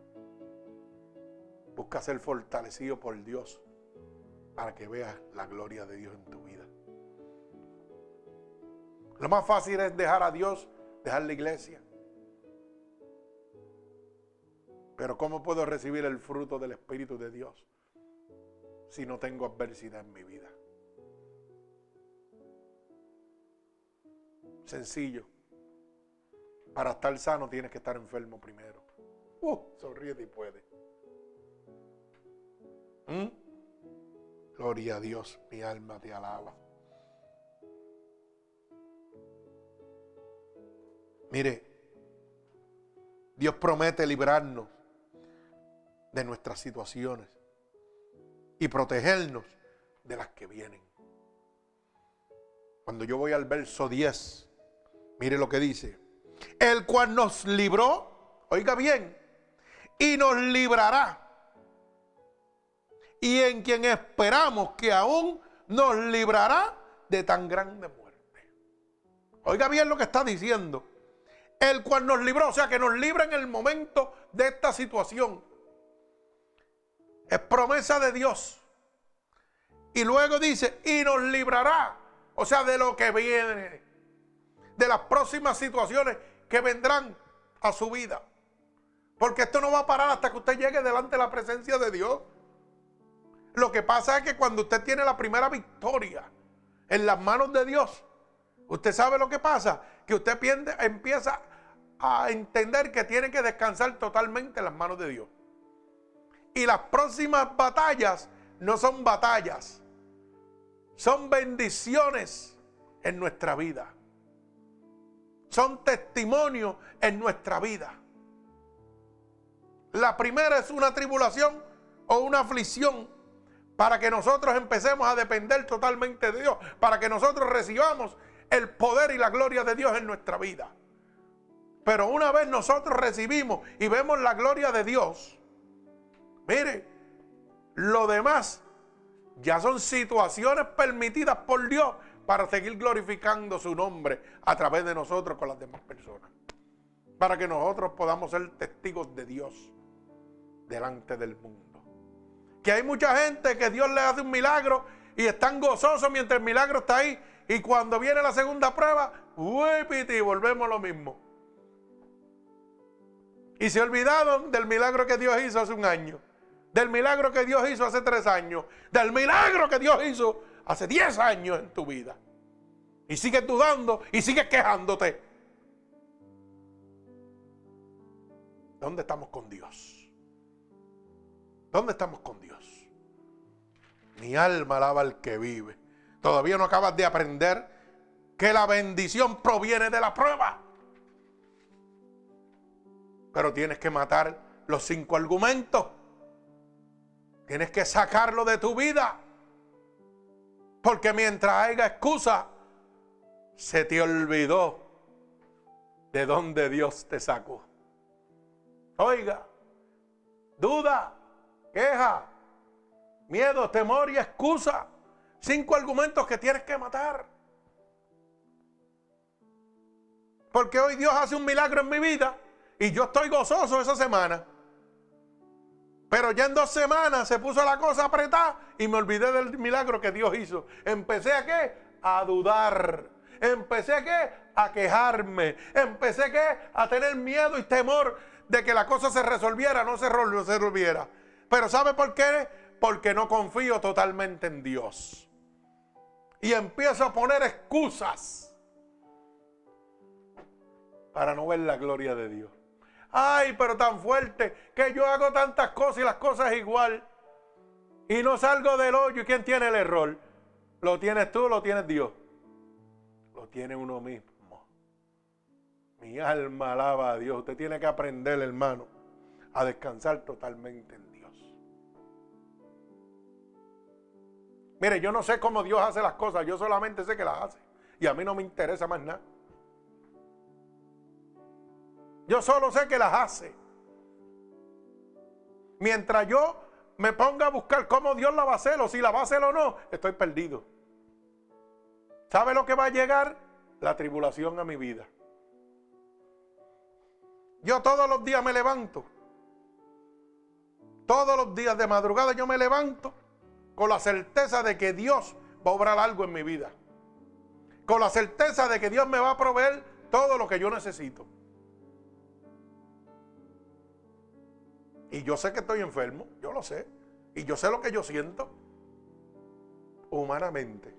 Busca ser fortalecido por Dios para que veas la gloria de Dios en tu vida. Lo más fácil es dejar a Dios, dejar la iglesia. Pero ¿cómo puedo recibir el fruto del Espíritu de Dios si no tengo adversidad en mi vida? Sencillo. Para estar sano tienes que estar enfermo primero. Uh, sonríe y puede. ¿Mm? Gloria a Dios, mi alma te alaba. Mire, Dios promete librarnos de nuestras situaciones y protegernos de las que vienen. Cuando yo voy al verso 10, Mire lo que dice. El cual nos libró, oiga bien, y nos librará. Y en quien esperamos que aún nos librará de tan grande muerte. Oiga bien lo que está diciendo. El cual nos libró, o sea que nos libra en el momento de esta situación. Es promesa de Dios. Y luego dice, y nos librará, o sea, de lo que viene de las próximas situaciones que vendrán a su vida. Porque esto no va a parar hasta que usted llegue delante de la presencia de Dios. Lo que pasa es que cuando usted tiene la primera victoria en las manos de Dios, usted sabe lo que pasa, que usted empieza a entender que tiene que descansar totalmente en las manos de Dios. Y las próximas batallas no son batallas, son bendiciones en nuestra vida son testimonios en nuestra vida. La primera es una tribulación o una aflicción para que nosotros empecemos a depender totalmente de Dios, para que nosotros recibamos el poder y la gloria de Dios en nuestra vida. Pero una vez nosotros recibimos y vemos la gloria de Dios, mire, lo demás ya son situaciones permitidas por Dios para seguir glorificando su nombre a través de nosotros con las demás personas. Para que nosotros podamos ser testigos de Dios delante del mundo. Que hay mucha gente que Dios le hace un milagro y están gozosos mientras el milagro está ahí. Y cuando viene la segunda prueba, uy, piti, volvemos lo mismo. Y se olvidaron del milagro que Dios hizo hace un año. Del milagro que Dios hizo hace tres años. Del milagro que Dios hizo hace diez años en tu vida. Y sigues dudando y sigues quejándote. ¿Dónde estamos con Dios? ¿Dónde estamos con Dios? Mi alma alaba al que vive. Todavía no acabas de aprender que la bendición proviene de la prueba. Pero tienes que matar los cinco argumentos. Tienes que sacarlo de tu vida. Porque mientras haya excusa, se te olvidó de dónde Dios te sacó. Oiga, duda, queja, miedo, temor y excusa. Cinco argumentos que tienes que matar. Porque hoy Dios hace un milagro en mi vida y yo estoy gozoso esa semana. Pero ya en dos semanas se puso la cosa apretada y me olvidé del milagro que Dios hizo. Empecé a qué? A dudar. Empecé a qué? A quejarme. Empecé a qué? A tener miedo y temor de que la cosa se resolviera, no se resolviera. Pero ¿sabe por qué? Porque no confío totalmente en Dios. Y empiezo a poner excusas para no ver la gloria de Dios. Ay, pero tan fuerte que yo hago tantas cosas y las cosas igual. Y no salgo del hoyo. ¿Y quién tiene el error? ¿Lo tienes tú o lo tienes Dios? Lo tiene uno mismo. Mi alma alaba a Dios. Usted tiene que aprender, hermano, a descansar totalmente en Mire, yo no sé cómo Dios hace las cosas, yo solamente sé que las hace. Y a mí no me interesa más nada. Yo solo sé que las hace. Mientras yo me ponga a buscar cómo Dios la va a hacer o si la va a hacer o no, estoy perdido. ¿Sabe lo que va a llegar? La tribulación a mi vida. Yo todos los días me levanto. Todos los días de madrugada yo me levanto con la certeza de que Dios va a obrar algo en mi vida. Con la certeza de que Dios me va a proveer todo lo que yo necesito. Y yo sé que estoy enfermo, yo lo sé. Y yo sé lo que yo siento humanamente.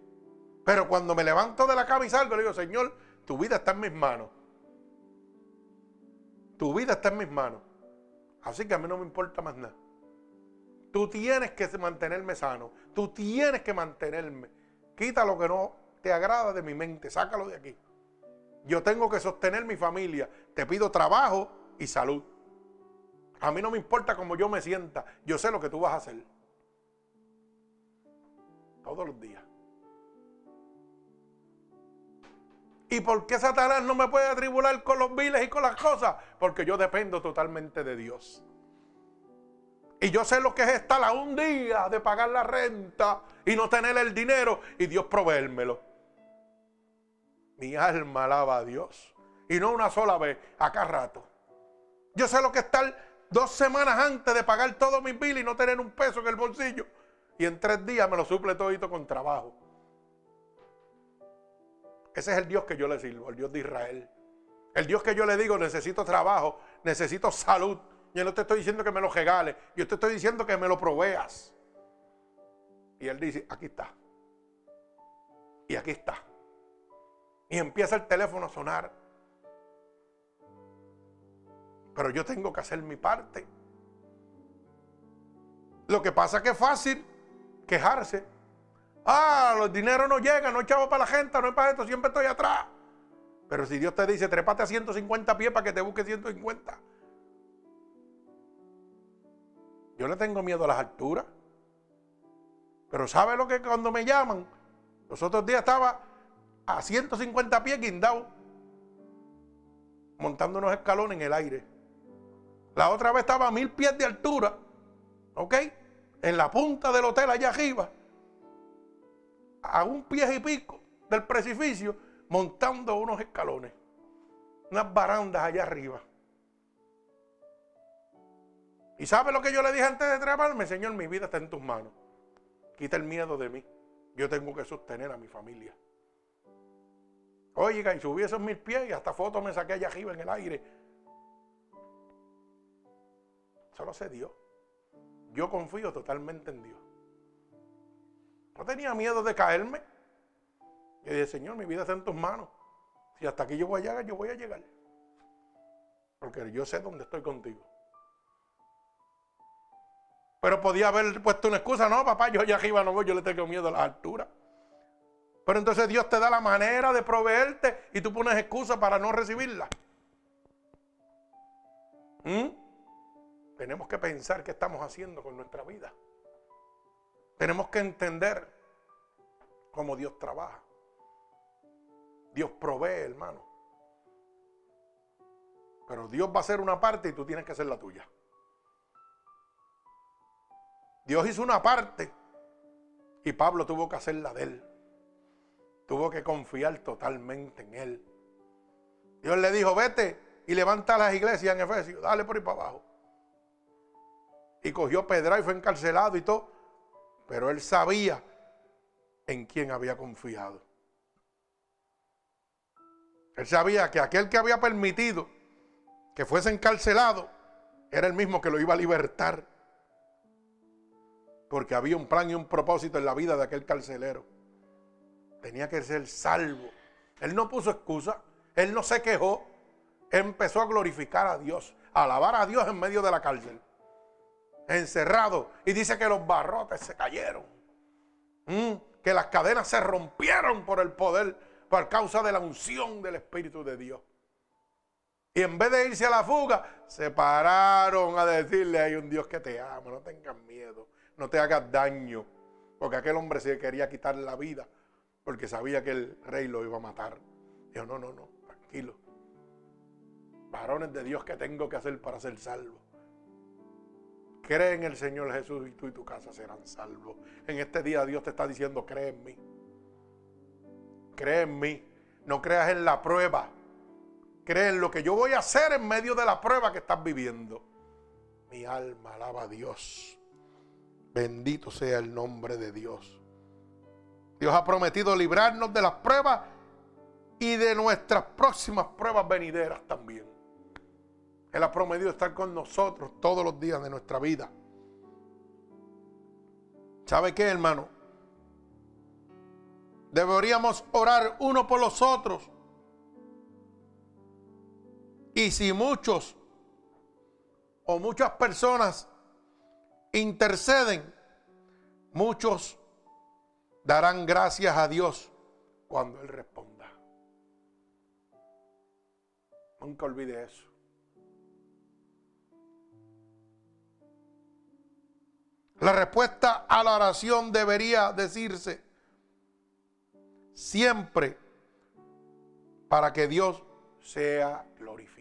Pero cuando me levanto de la cama y salgo, le digo, Señor, tu vida está en mis manos. Tu vida está en mis manos. Así que a mí no me importa más nada. Tú tienes que mantenerme sano. Tú tienes que mantenerme. Quita lo que no te agrada de mi mente. Sácalo de aquí. Yo tengo que sostener mi familia. Te pido trabajo y salud. A mí no me importa cómo yo me sienta. Yo sé lo que tú vas a hacer. Todos los días. ¿Y por qué Satanás no me puede atribular con los viles y con las cosas? Porque yo dependo totalmente de Dios. Y yo sé lo que es estar a un día de pagar la renta y no tener el dinero y Dios proveérmelo. Mi alma alaba a Dios. Y no una sola vez, acá rato. Yo sé lo que es estar dos semanas antes de pagar todos mis biles y no tener un peso en el bolsillo. Y en tres días me lo suple todito con trabajo. Ese es el Dios que yo le sirvo, el Dios de Israel. El Dios que yo le digo, necesito trabajo, necesito salud. Yo no te estoy diciendo que me lo regales, yo te estoy diciendo que me lo proveas. Y él dice, aquí está. Y aquí está. Y empieza el teléfono a sonar. Pero yo tengo que hacer mi parte. Lo que pasa es que es fácil quejarse. Ah, los dineros no llegan, no hay chavo para la gente, no hay para esto, siempre estoy atrás. Pero si Dios te dice, trépate a 150 pies para que te busque 150. Yo le tengo miedo a las alturas. Pero ¿sabe lo que cuando me llaman? Los otros días estaba a 150 pies guindado, montando unos escalones en el aire. La otra vez estaba a mil pies de altura, ¿ok? En la punta del hotel allá arriba a un pie y pico del precipicio montando unos escalones, unas barandas allá arriba. ¿Y sabe lo que yo le dije antes de treparme? Señor, mi vida está en tus manos. Quita el miedo de mí. yo tengo que sostener a mi familia. Oiga, y subí esos mil pies y hasta fotos me saqué allá arriba en el aire. Solo se dio. Yo confío totalmente en Dios. No tenía miedo de caerme. Yo dije, Señor, mi vida está en tus manos. Si hasta aquí yo voy a llegar, yo voy a llegar. Porque yo sé dónde estoy contigo. Pero podía haber puesto una excusa, no, papá, yo allá arriba no voy, yo le tengo miedo a las alturas. Pero entonces Dios te da la manera de proveerte y tú pones excusa para no recibirla. ¿Mm? Tenemos que pensar qué estamos haciendo con nuestra vida. Tenemos que entender cómo Dios trabaja. Dios provee, hermano. Pero Dios va a hacer una parte y tú tienes que hacer la tuya. Dios hizo una parte y Pablo tuvo que hacer la de él. Tuvo que confiar totalmente en él. Dios le dijo, vete y levanta las iglesias en Efesios, dale por ahí para abajo. Y cogió pedra y fue encarcelado y todo. Pero él sabía en quién había confiado. Él sabía que aquel que había permitido que fuese encarcelado era el mismo que lo iba a libertar. Porque había un plan y un propósito en la vida de aquel carcelero. Tenía que ser salvo. Él no puso excusa. Él no se quejó. empezó a glorificar a Dios. A alabar a Dios en medio de la cárcel. Encerrado. Y dice que los barrotes se cayeron. Mm, que las cadenas se rompieron por el poder. Por causa de la unción del Espíritu de Dios. Y en vez de irse a la fuga, se pararon a decirle, hay un Dios que te ama, no tengas miedo no te hagas daño. Porque aquel hombre se quería quitar la vida porque sabía que el rey lo iba a matar. Dijo, no, no, no, tranquilo. Varones de Dios que tengo que hacer para ser salvo. Cree en el Señor Jesús y tú y tu casa serán salvos. En este día Dios te está diciendo, cree en mí. Cree en mí. No creas en la prueba. Cree en lo que yo voy a hacer en medio de la prueba que estás viviendo. Mi alma alaba a Dios. Bendito sea el nombre de Dios. Dios ha prometido librarnos de las pruebas y de nuestras próximas pruebas venideras también. Él ha prometido estar con nosotros todos los días de nuestra vida. ¿Sabe qué, hermano? Deberíamos orar uno por los otros. Y si muchos o muchas personas interceden, muchos darán gracias a Dios cuando Él responda. Nunca olvide eso. La respuesta a la oración debería decirse siempre para que Dios sea glorificado.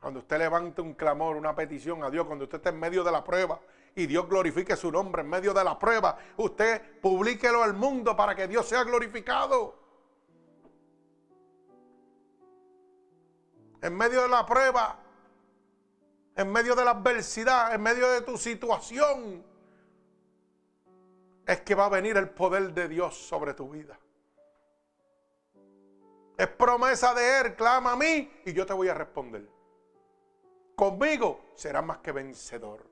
Cuando usted levante un clamor, una petición a Dios, cuando usted esté en medio de la prueba y Dios glorifique su nombre en medio de la prueba, usted publíquelo al mundo para que Dios sea glorificado. En medio de la prueba, en medio de la adversidad, en medio de tu situación, es que va a venir el poder de Dios sobre tu vida. Es promesa de Él, clama a mí y yo te voy a responder. Conmigo será más que vencedor.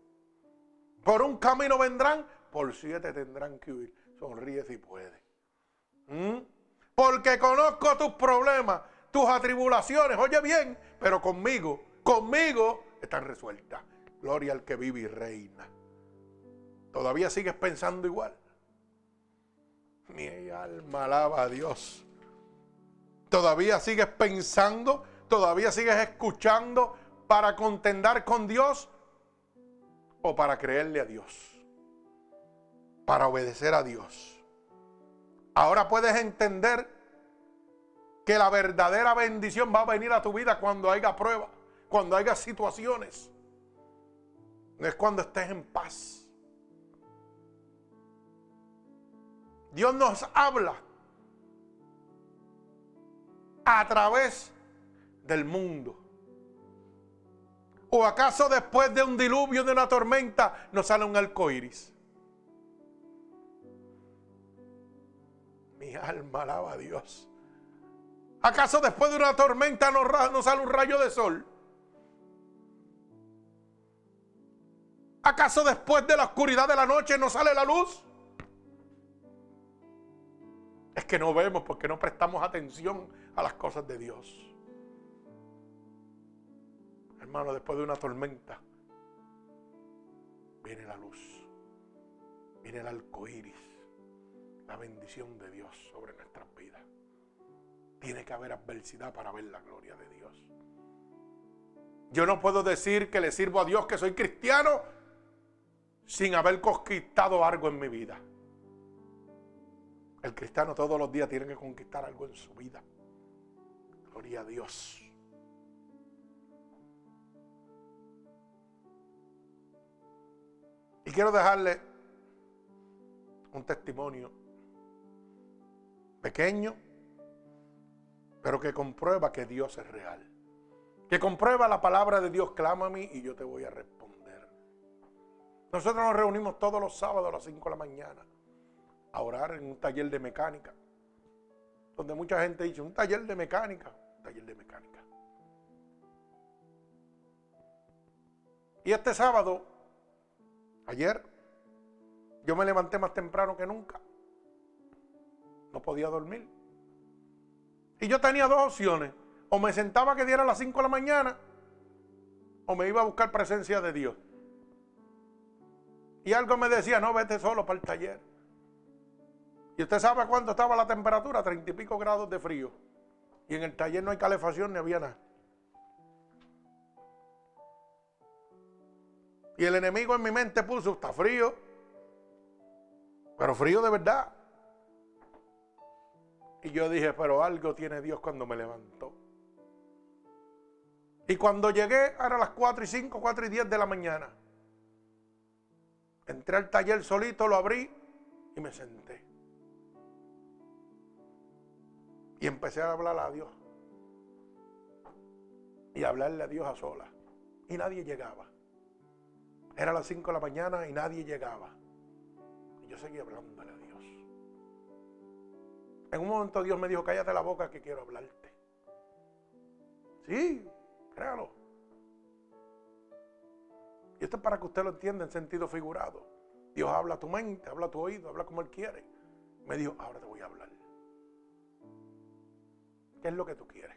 Por un camino vendrán, por siete tendrán que huir. Sonríe si puede. ¿Mm? Porque conozco tus problemas, tus atribulaciones. Oye bien, pero conmigo, conmigo están resueltas. Gloria al que vive y reina. ¿Todavía sigues pensando igual? Mi alma alaba a Dios. ¿Todavía sigues pensando? ¿Todavía sigues escuchando para contendar con Dios o para creerle a Dios, para obedecer a Dios. Ahora puedes entender que la verdadera bendición va a venir a tu vida cuando haya prueba, cuando haya situaciones. No es cuando estés en paz. Dios nos habla a través del mundo. ¿O acaso después de un diluvio, de una tormenta, nos sale un arco iris? Mi alma alaba a Dios. ¿Acaso después de una tormenta nos, sale un rayo de sol? ¿Acaso después de la oscuridad de la noche nos sale la luz? Es que no vemos porque no prestamos atención a las cosas de Dios. Hermano, después de una tormenta viene la luz, viene el arco iris, la bendición de Dios sobre nuestras vidas. Tiene que haber adversidad para ver la gloria de Dios. Yo no puedo decir que le sirvo a Dios, que soy cristiano, sin haber conquistado algo en mi vida. El cristiano todos los días tiene que conquistar algo en su vida. Gloria a Dios. Y quiero dejarle un testimonio pequeño, pero que comprueba que Dios es real. Que comprueba la palabra de Dios, clama a mí y yo te voy a responder. Nosotros nos reunimos todos los sábados a las 5 de la mañana a orar en un taller de mecánica, donde mucha gente dice, un taller de mecánica, un taller de mecánica. Y este sábado Ayer yo me levanté más temprano que nunca. No podía dormir. Y yo tenía dos opciones. O me sentaba que diera las 5 de la mañana o me iba a buscar presencia de Dios. Y algo me decía, no, vete solo para el taller. Y usted sabe cuánto estaba la temperatura, treinta y pico grados de frío. Y en el taller no hay calefacción ni había nada. Y el enemigo en mi mente puso, está frío, pero frío de verdad. Y yo dije, pero algo tiene Dios cuando me levantó. Y cuando llegué, era las 4 y 5, 4 y 10 de la mañana. Entré al taller solito, lo abrí y me senté. Y empecé a hablar a Dios. Y hablarle a Dios a solas. Y nadie llegaba. Era las 5 de la mañana y nadie llegaba. Y yo seguía hablándole a Dios. En un momento Dios me dijo, cállate la boca que quiero hablarte. Sí, créalo. Y esto es para que usted lo entienda en sentido figurado. Dios habla a tu mente, habla a tu oído, habla como Él quiere. Me dijo, ahora te voy a hablar. ¿Qué es lo que tú quieres?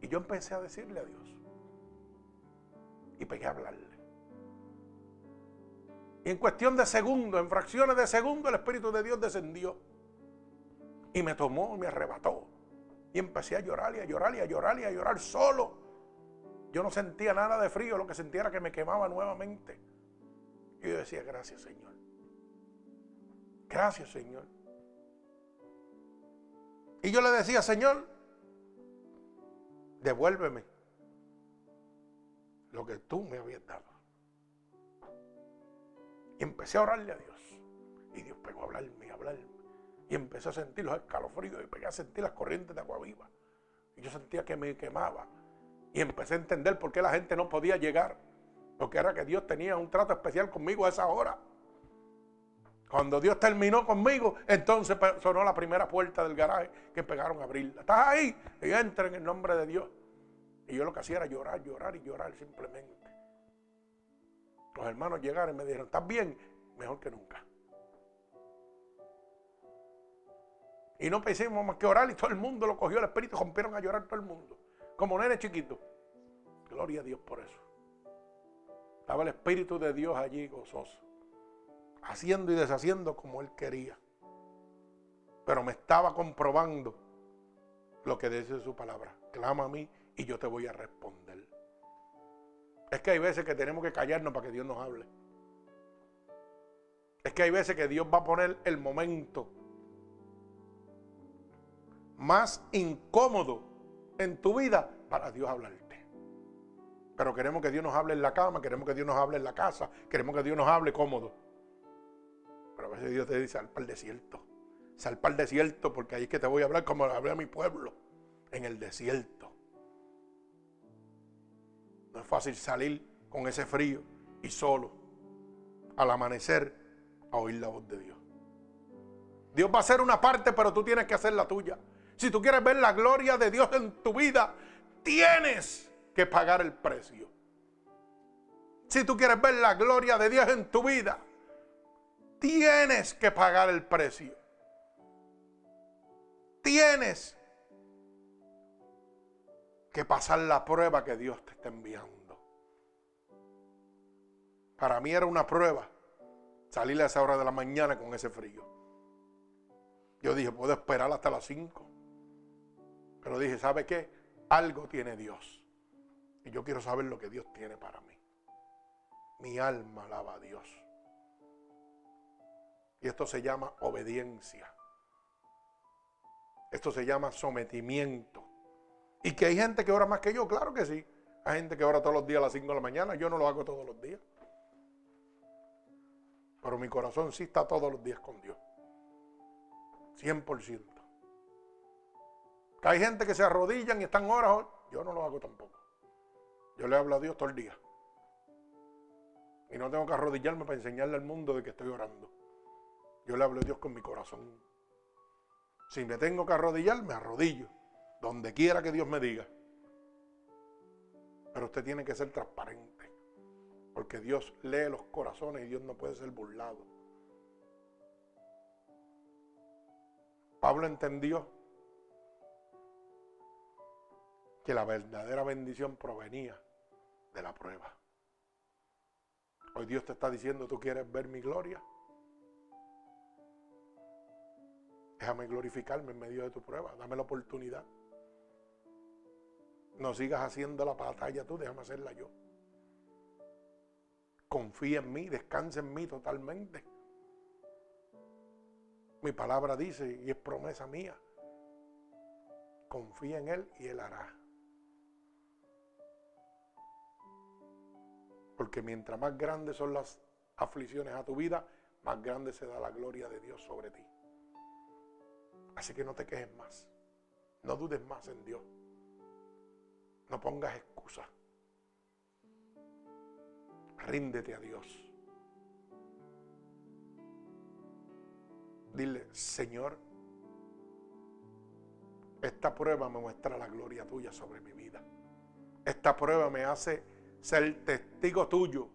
Y yo empecé a decirle a Dios. Y pegué a hablarle. Y en cuestión de segundos, en fracciones de segundos, el Espíritu de Dios descendió. Y me tomó, me arrebató. Y empecé a llorar y a llorar y a llorar y a llorar solo. Yo no sentía nada de frío, lo que sentía era que me quemaba nuevamente. Y yo decía, gracias Señor. Gracias Señor. Y yo le decía, Señor, devuélveme lo que tú me habías dado. Empecé a orarle a Dios. Y Dios pegó a hablarme y a hablarme. Y empecé a sentir los escalofríos y pegué a sentir las corrientes de agua viva. Y yo sentía que me quemaba. Y empecé a entender por qué la gente no podía llegar. Porque era que Dios tenía un trato especial conmigo a esa hora. Cuando Dios terminó conmigo, entonces sonó la primera puerta del garaje que pegaron a abrirla. ¿Estás ahí? Y entra en el nombre de Dios. Y yo lo que hacía era llorar, llorar y llorar simplemente. Los hermanos llegaron y me dijeron, ¿estás bien? Mejor que nunca. Y no pensemos más que orar y todo el mundo lo cogió el espíritu, rompieron a llorar todo el mundo. Como nene chiquito. Gloria a Dios por eso. Estaba el espíritu de Dios allí gozoso. Haciendo y deshaciendo como él quería. Pero me estaba comprobando lo que dice su palabra. Clama a mí y yo te voy a responder. Es que hay veces que tenemos que callarnos para que Dios nos hable. Es que hay veces que Dios va a poner el momento más incómodo en tu vida para Dios hablarte. Pero queremos que Dios nos hable en la cama, queremos que Dios nos hable en la casa, queremos que Dios nos hable cómodo. Pero a veces Dios te dice, sal para el desierto. Sal para el desierto porque ahí es que te voy a hablar como hablé a mi pueblo, en el desierto. Fácil salir con ese frío y solo al amanecer a oír la voz de Dios. Dios va a hacer una parte, pero tú tienes que hacer la tuya. Si tú quieres ver la gloria de Dios en tu vida, tienes que pagar el precio. Si tú quieres ver la gloria de Dios en tu vida, tienes que pagar el precio. Tienes que pasar la prueba que Dios te está enviando. Para mí era una prueba salir a esa hora de la mañana con ese frío. Yo dije, puedo esperar hasta las 5. Pero dije, ¿sabe qué? Algo tiene Dios. Y yo quiero saber lo que Dios tiene para mí. Mi alma alaba a Dios. Y esto se llama obediencia. Esto se llama sometimiento. Y que hay gente que ora más que yo, claro que sí. Hay gente que ora todos los días a las 5 de la mañana. Yo no lo hago todos los días. Pero mi corazón sí está todos los días con Dios. 100%. Que hay gente que se arrodillan y están horas. Yo no lo hago tampoco. Yo le hablo a Dios todo el día. Y no tengo que arrodillarme para enseñarle al mundo de que estoy orando. Yo le hablo a Dios con mi corazón. Si me tengo que arrodillar, me arrodillo. Donde quiera que Dios me diga. Pero usted tiene que ser transparente. Porque Dios lee los corazones y Dios no puede ser burlado. Pablo entendió que la verdadera bendición provenía de la prueba. Hoy Dios te está diciendo, ¿tú quieres ver mi gloria? Déjame glorificarme en medio de tu prueba. Dame la oportunidad. No sigas haciendo la batalla tú, déjame hacerla yo. Confía en mí, descansa en mí totalmente. Mi palabra dice, y es promesa mía, confía en Él y Él hará. Porque mientras más grandes son las aflicciones a tu vida, más grande se da la gloria de Dios sobre ti. Así que no te quejes más. No dudes más en Dios. No pongas excusas. Ríndete a Dios. Dile, Señor, esta prueba me muestra la gloria tuya sobre mi vida. Esta prueba me hace ser testigo tuyo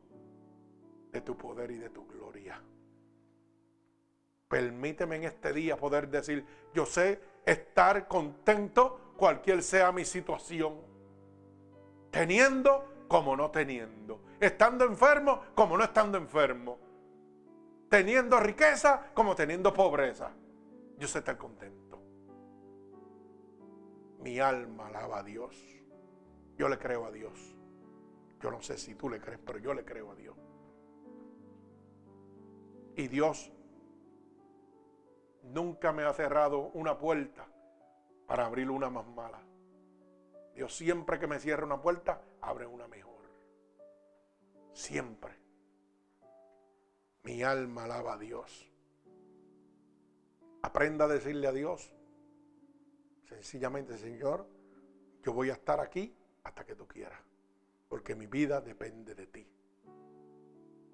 de tu poder y de tu gloria. Permíteme en este día poder decir, yo sé estar contento cualquier sea mi situación. Teniendo como no teniendo. Estando enfermo como no estando enfermo. Teniendo riqueza como teniendo pobreza. Yo sé estar contento. Mi alma alaba a Dios. Yo le creo a Dios. Yo no sé si tú le crees, pero yo le creo a Dios. Y Dios nunca me ha cerrado una puerta para abrir una más mala. Dios siempre que me cierra una puerta, abre una mejor. Siempre. Mi alma alaba a Dios. Aprenda a decirle a Dios, sencillamente, Señor, yo voy a estar aquí hasta que tú quieras. Porque mi vida depende de ti.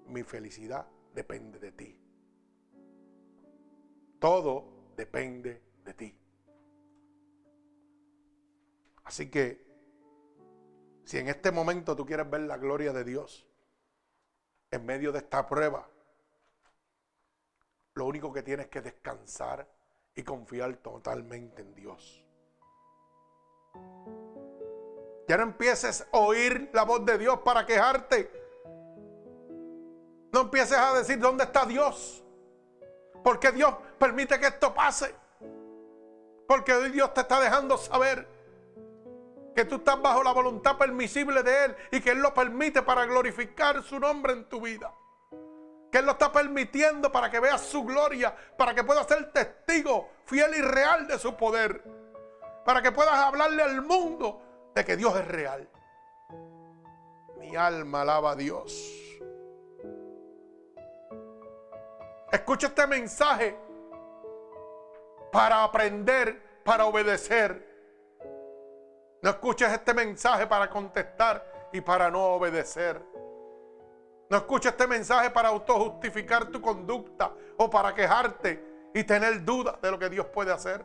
Mi felicidad depende de ti. Todo depende de ti. Así que, si en este momento tú quieres ver la gloria de Dios en medio de esta prueba, lo único que tienes que descansar y confiar totalmente en Dios. Ya no empieces a oír la voz de Dios para quejarte. No empieces a decir dónde está Dios. Porque Dios permite que esto pase. Porque hoy Dios te está dejando saber que tú estás bajo la voluntad permisible de Él y que Él lo permite para glorificar su nombre en tu vida. Que Él lo está permitiendo para que veas su gloria, para que puedas ser testigo fiel y real de su poder. Para que puedas hablarle al mundo de que Dios es real. Mi alma alaba a Dios. Escucha este mensaje para aprender, para obedecer. No escuches este mensaje para contestar y para no obedecer. No escuches este mensaje para autojustificar tu conducta o para quejarte y tener dudas de lo que Dios puede hacer.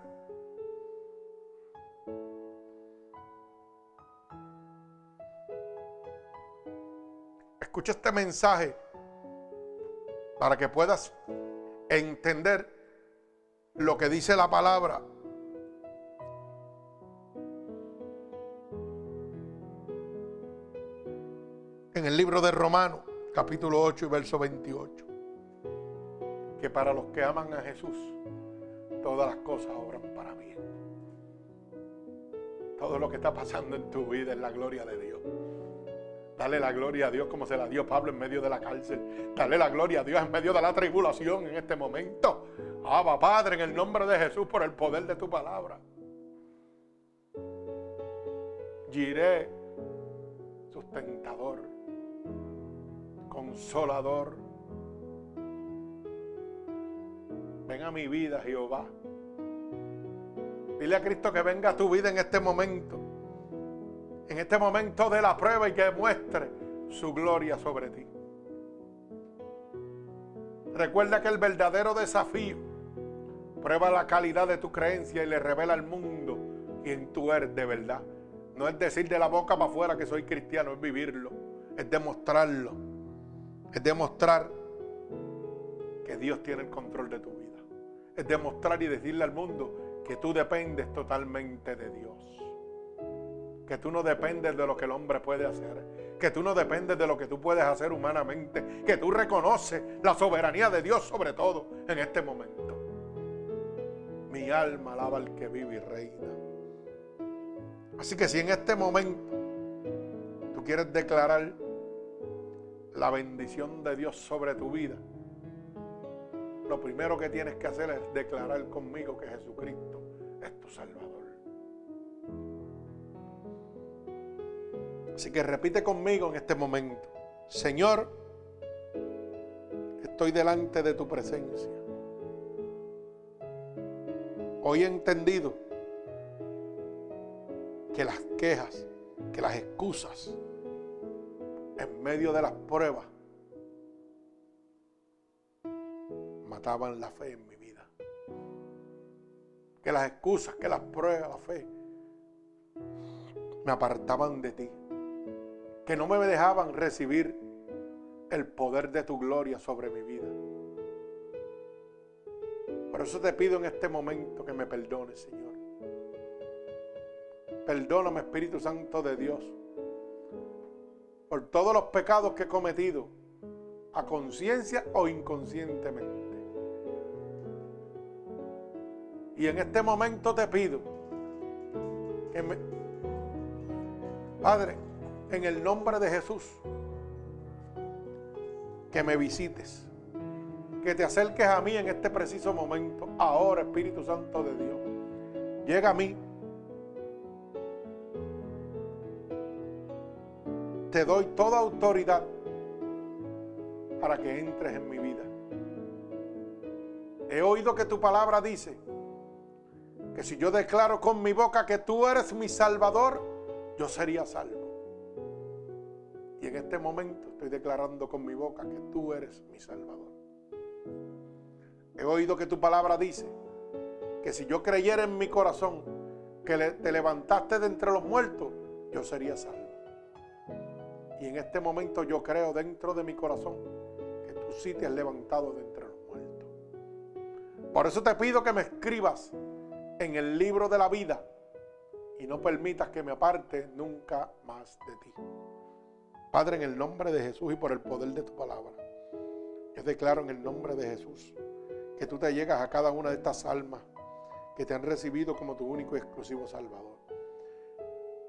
Escucha este mensaje para que puedas entender lo que dice la palabra. En el libro de Romanos, capítulo 8 y verso 28. Que para los que aman a Jesús, todas las cosas obran para bien. Todo lo que está pasando en tu vida es la gloria de Dios. Dale la gloria a Dios como se la dio Pablo en medio de la cárcel. Dale la gloria a Dios en medio de la tribulación en este momento. Abba, Padre, en el nombre de Jesús, por el poder de tu palabra. Giré, sustentador, consolador. Ven a mi vida, Jehová. Dile a Cristo que venga a tu vida en este momento en este momento de la prueba y que muestre su gloria sobre ti. Recuerda que el verdadero desafío prueba la calidad de tu creencia y le revela al mundo quién tú eres de verdad. No es decir de la boca para afuera que soy cristiano, es vivirlo, es demostrarlo, es demostrar que Dios tiene el control de tu vida. Es demostrar y decirle al mundo que tú dependes totalmente de Dios que tú no dependes de lo que el hombre puede hacer, que tú no dependes de lo que tú puedes hacer humanamente, que tú reconoces la soberanía de Dios sobre todo en este momento. Mi alma alaba al que vive y reina. Así que si en este momento tú quieres declarar la bendición de Dios sobre tu vida, lo primero que tienes que hacer es declarar conmigo que Jesucristo es tu Salvador. Así que repite conmigo en este momento, Señor, estoy delante de tu presencia. Hoy he entendido que las quejas, que las excusas en medio de las pruebas mataban la fe en mi vida. Que las excusas, que las pruebas, la fe, me apartaban de ti que no me dejaban recibir el poder de tu gloria sobre mi vida. Por eso te pido en este momento que me perdones, Señor. Perdóname, Espíritu Santo de Dios, por todos los pecados que he cometido, a conciencia o inconscientemente. Y en este momento te pido que me... Padre, en el nombre de Jesús, que me visites, que te acerques a mí en este preciso momento, ahora Espíritu Santo de Dios. Llega a mí. Te doy toda autoridad para que entres en mi vida. He oído que tu palabra dice que si yo declaro con mi boca que tú eres mi salvador, yo sería salvo. Y en este momento estoy declarando con mi boca que tú eres mi Salvador. He oído que tu palabra dice que si yo creyera en mi corazón que te levantaste de entre los muertos, yo sería salvo. Y en este momento yo creo dentro de mi corazón que tú sí te has levantado de entre los muertos. Por eso te pido que me escribas en el libro de la vida y no permitas que me aparte nunca más de ti. Padre, en el nombre de Jesús y por el poder de tu palabra, yo declaro en el nombre de Jesús que tú te llegas a cada una de estas almas que te han recibido como tu único y exclusivo Salvador.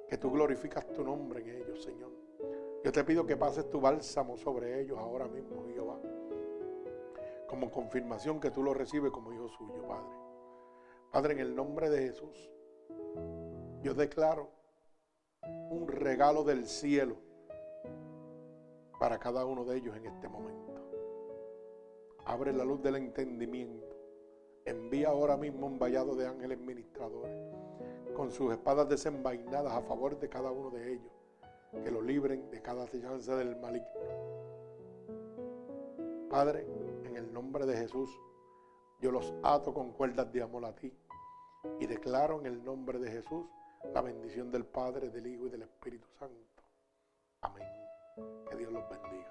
Que tú glorificas tu nombre en ellos, Señor. Yo te pido que pases tu bálsamo sobre ellos ahora mismo, Jehová. Como confirmación que tú lo recibes como hijo suyo, Padre. Padre, en el nombre de Jesús, yo declaro un regalo del cielo para cada uno de ellos en este momento. Abre la luz del entendimiento. Envía ahora mismo un vallado de ángeles ministradores con sus espadas desenvainadas a favor de cada uno de ellos, que lo libren de cada chance del maligno. Padre, en el nombre de Jesús, Yo los ato con cuerdas de amor a ti y declaro en el nombre de Jesús la bendición del Padre, del Hijo y del Espíritu Santo. Amén. Que Dios los bendiga.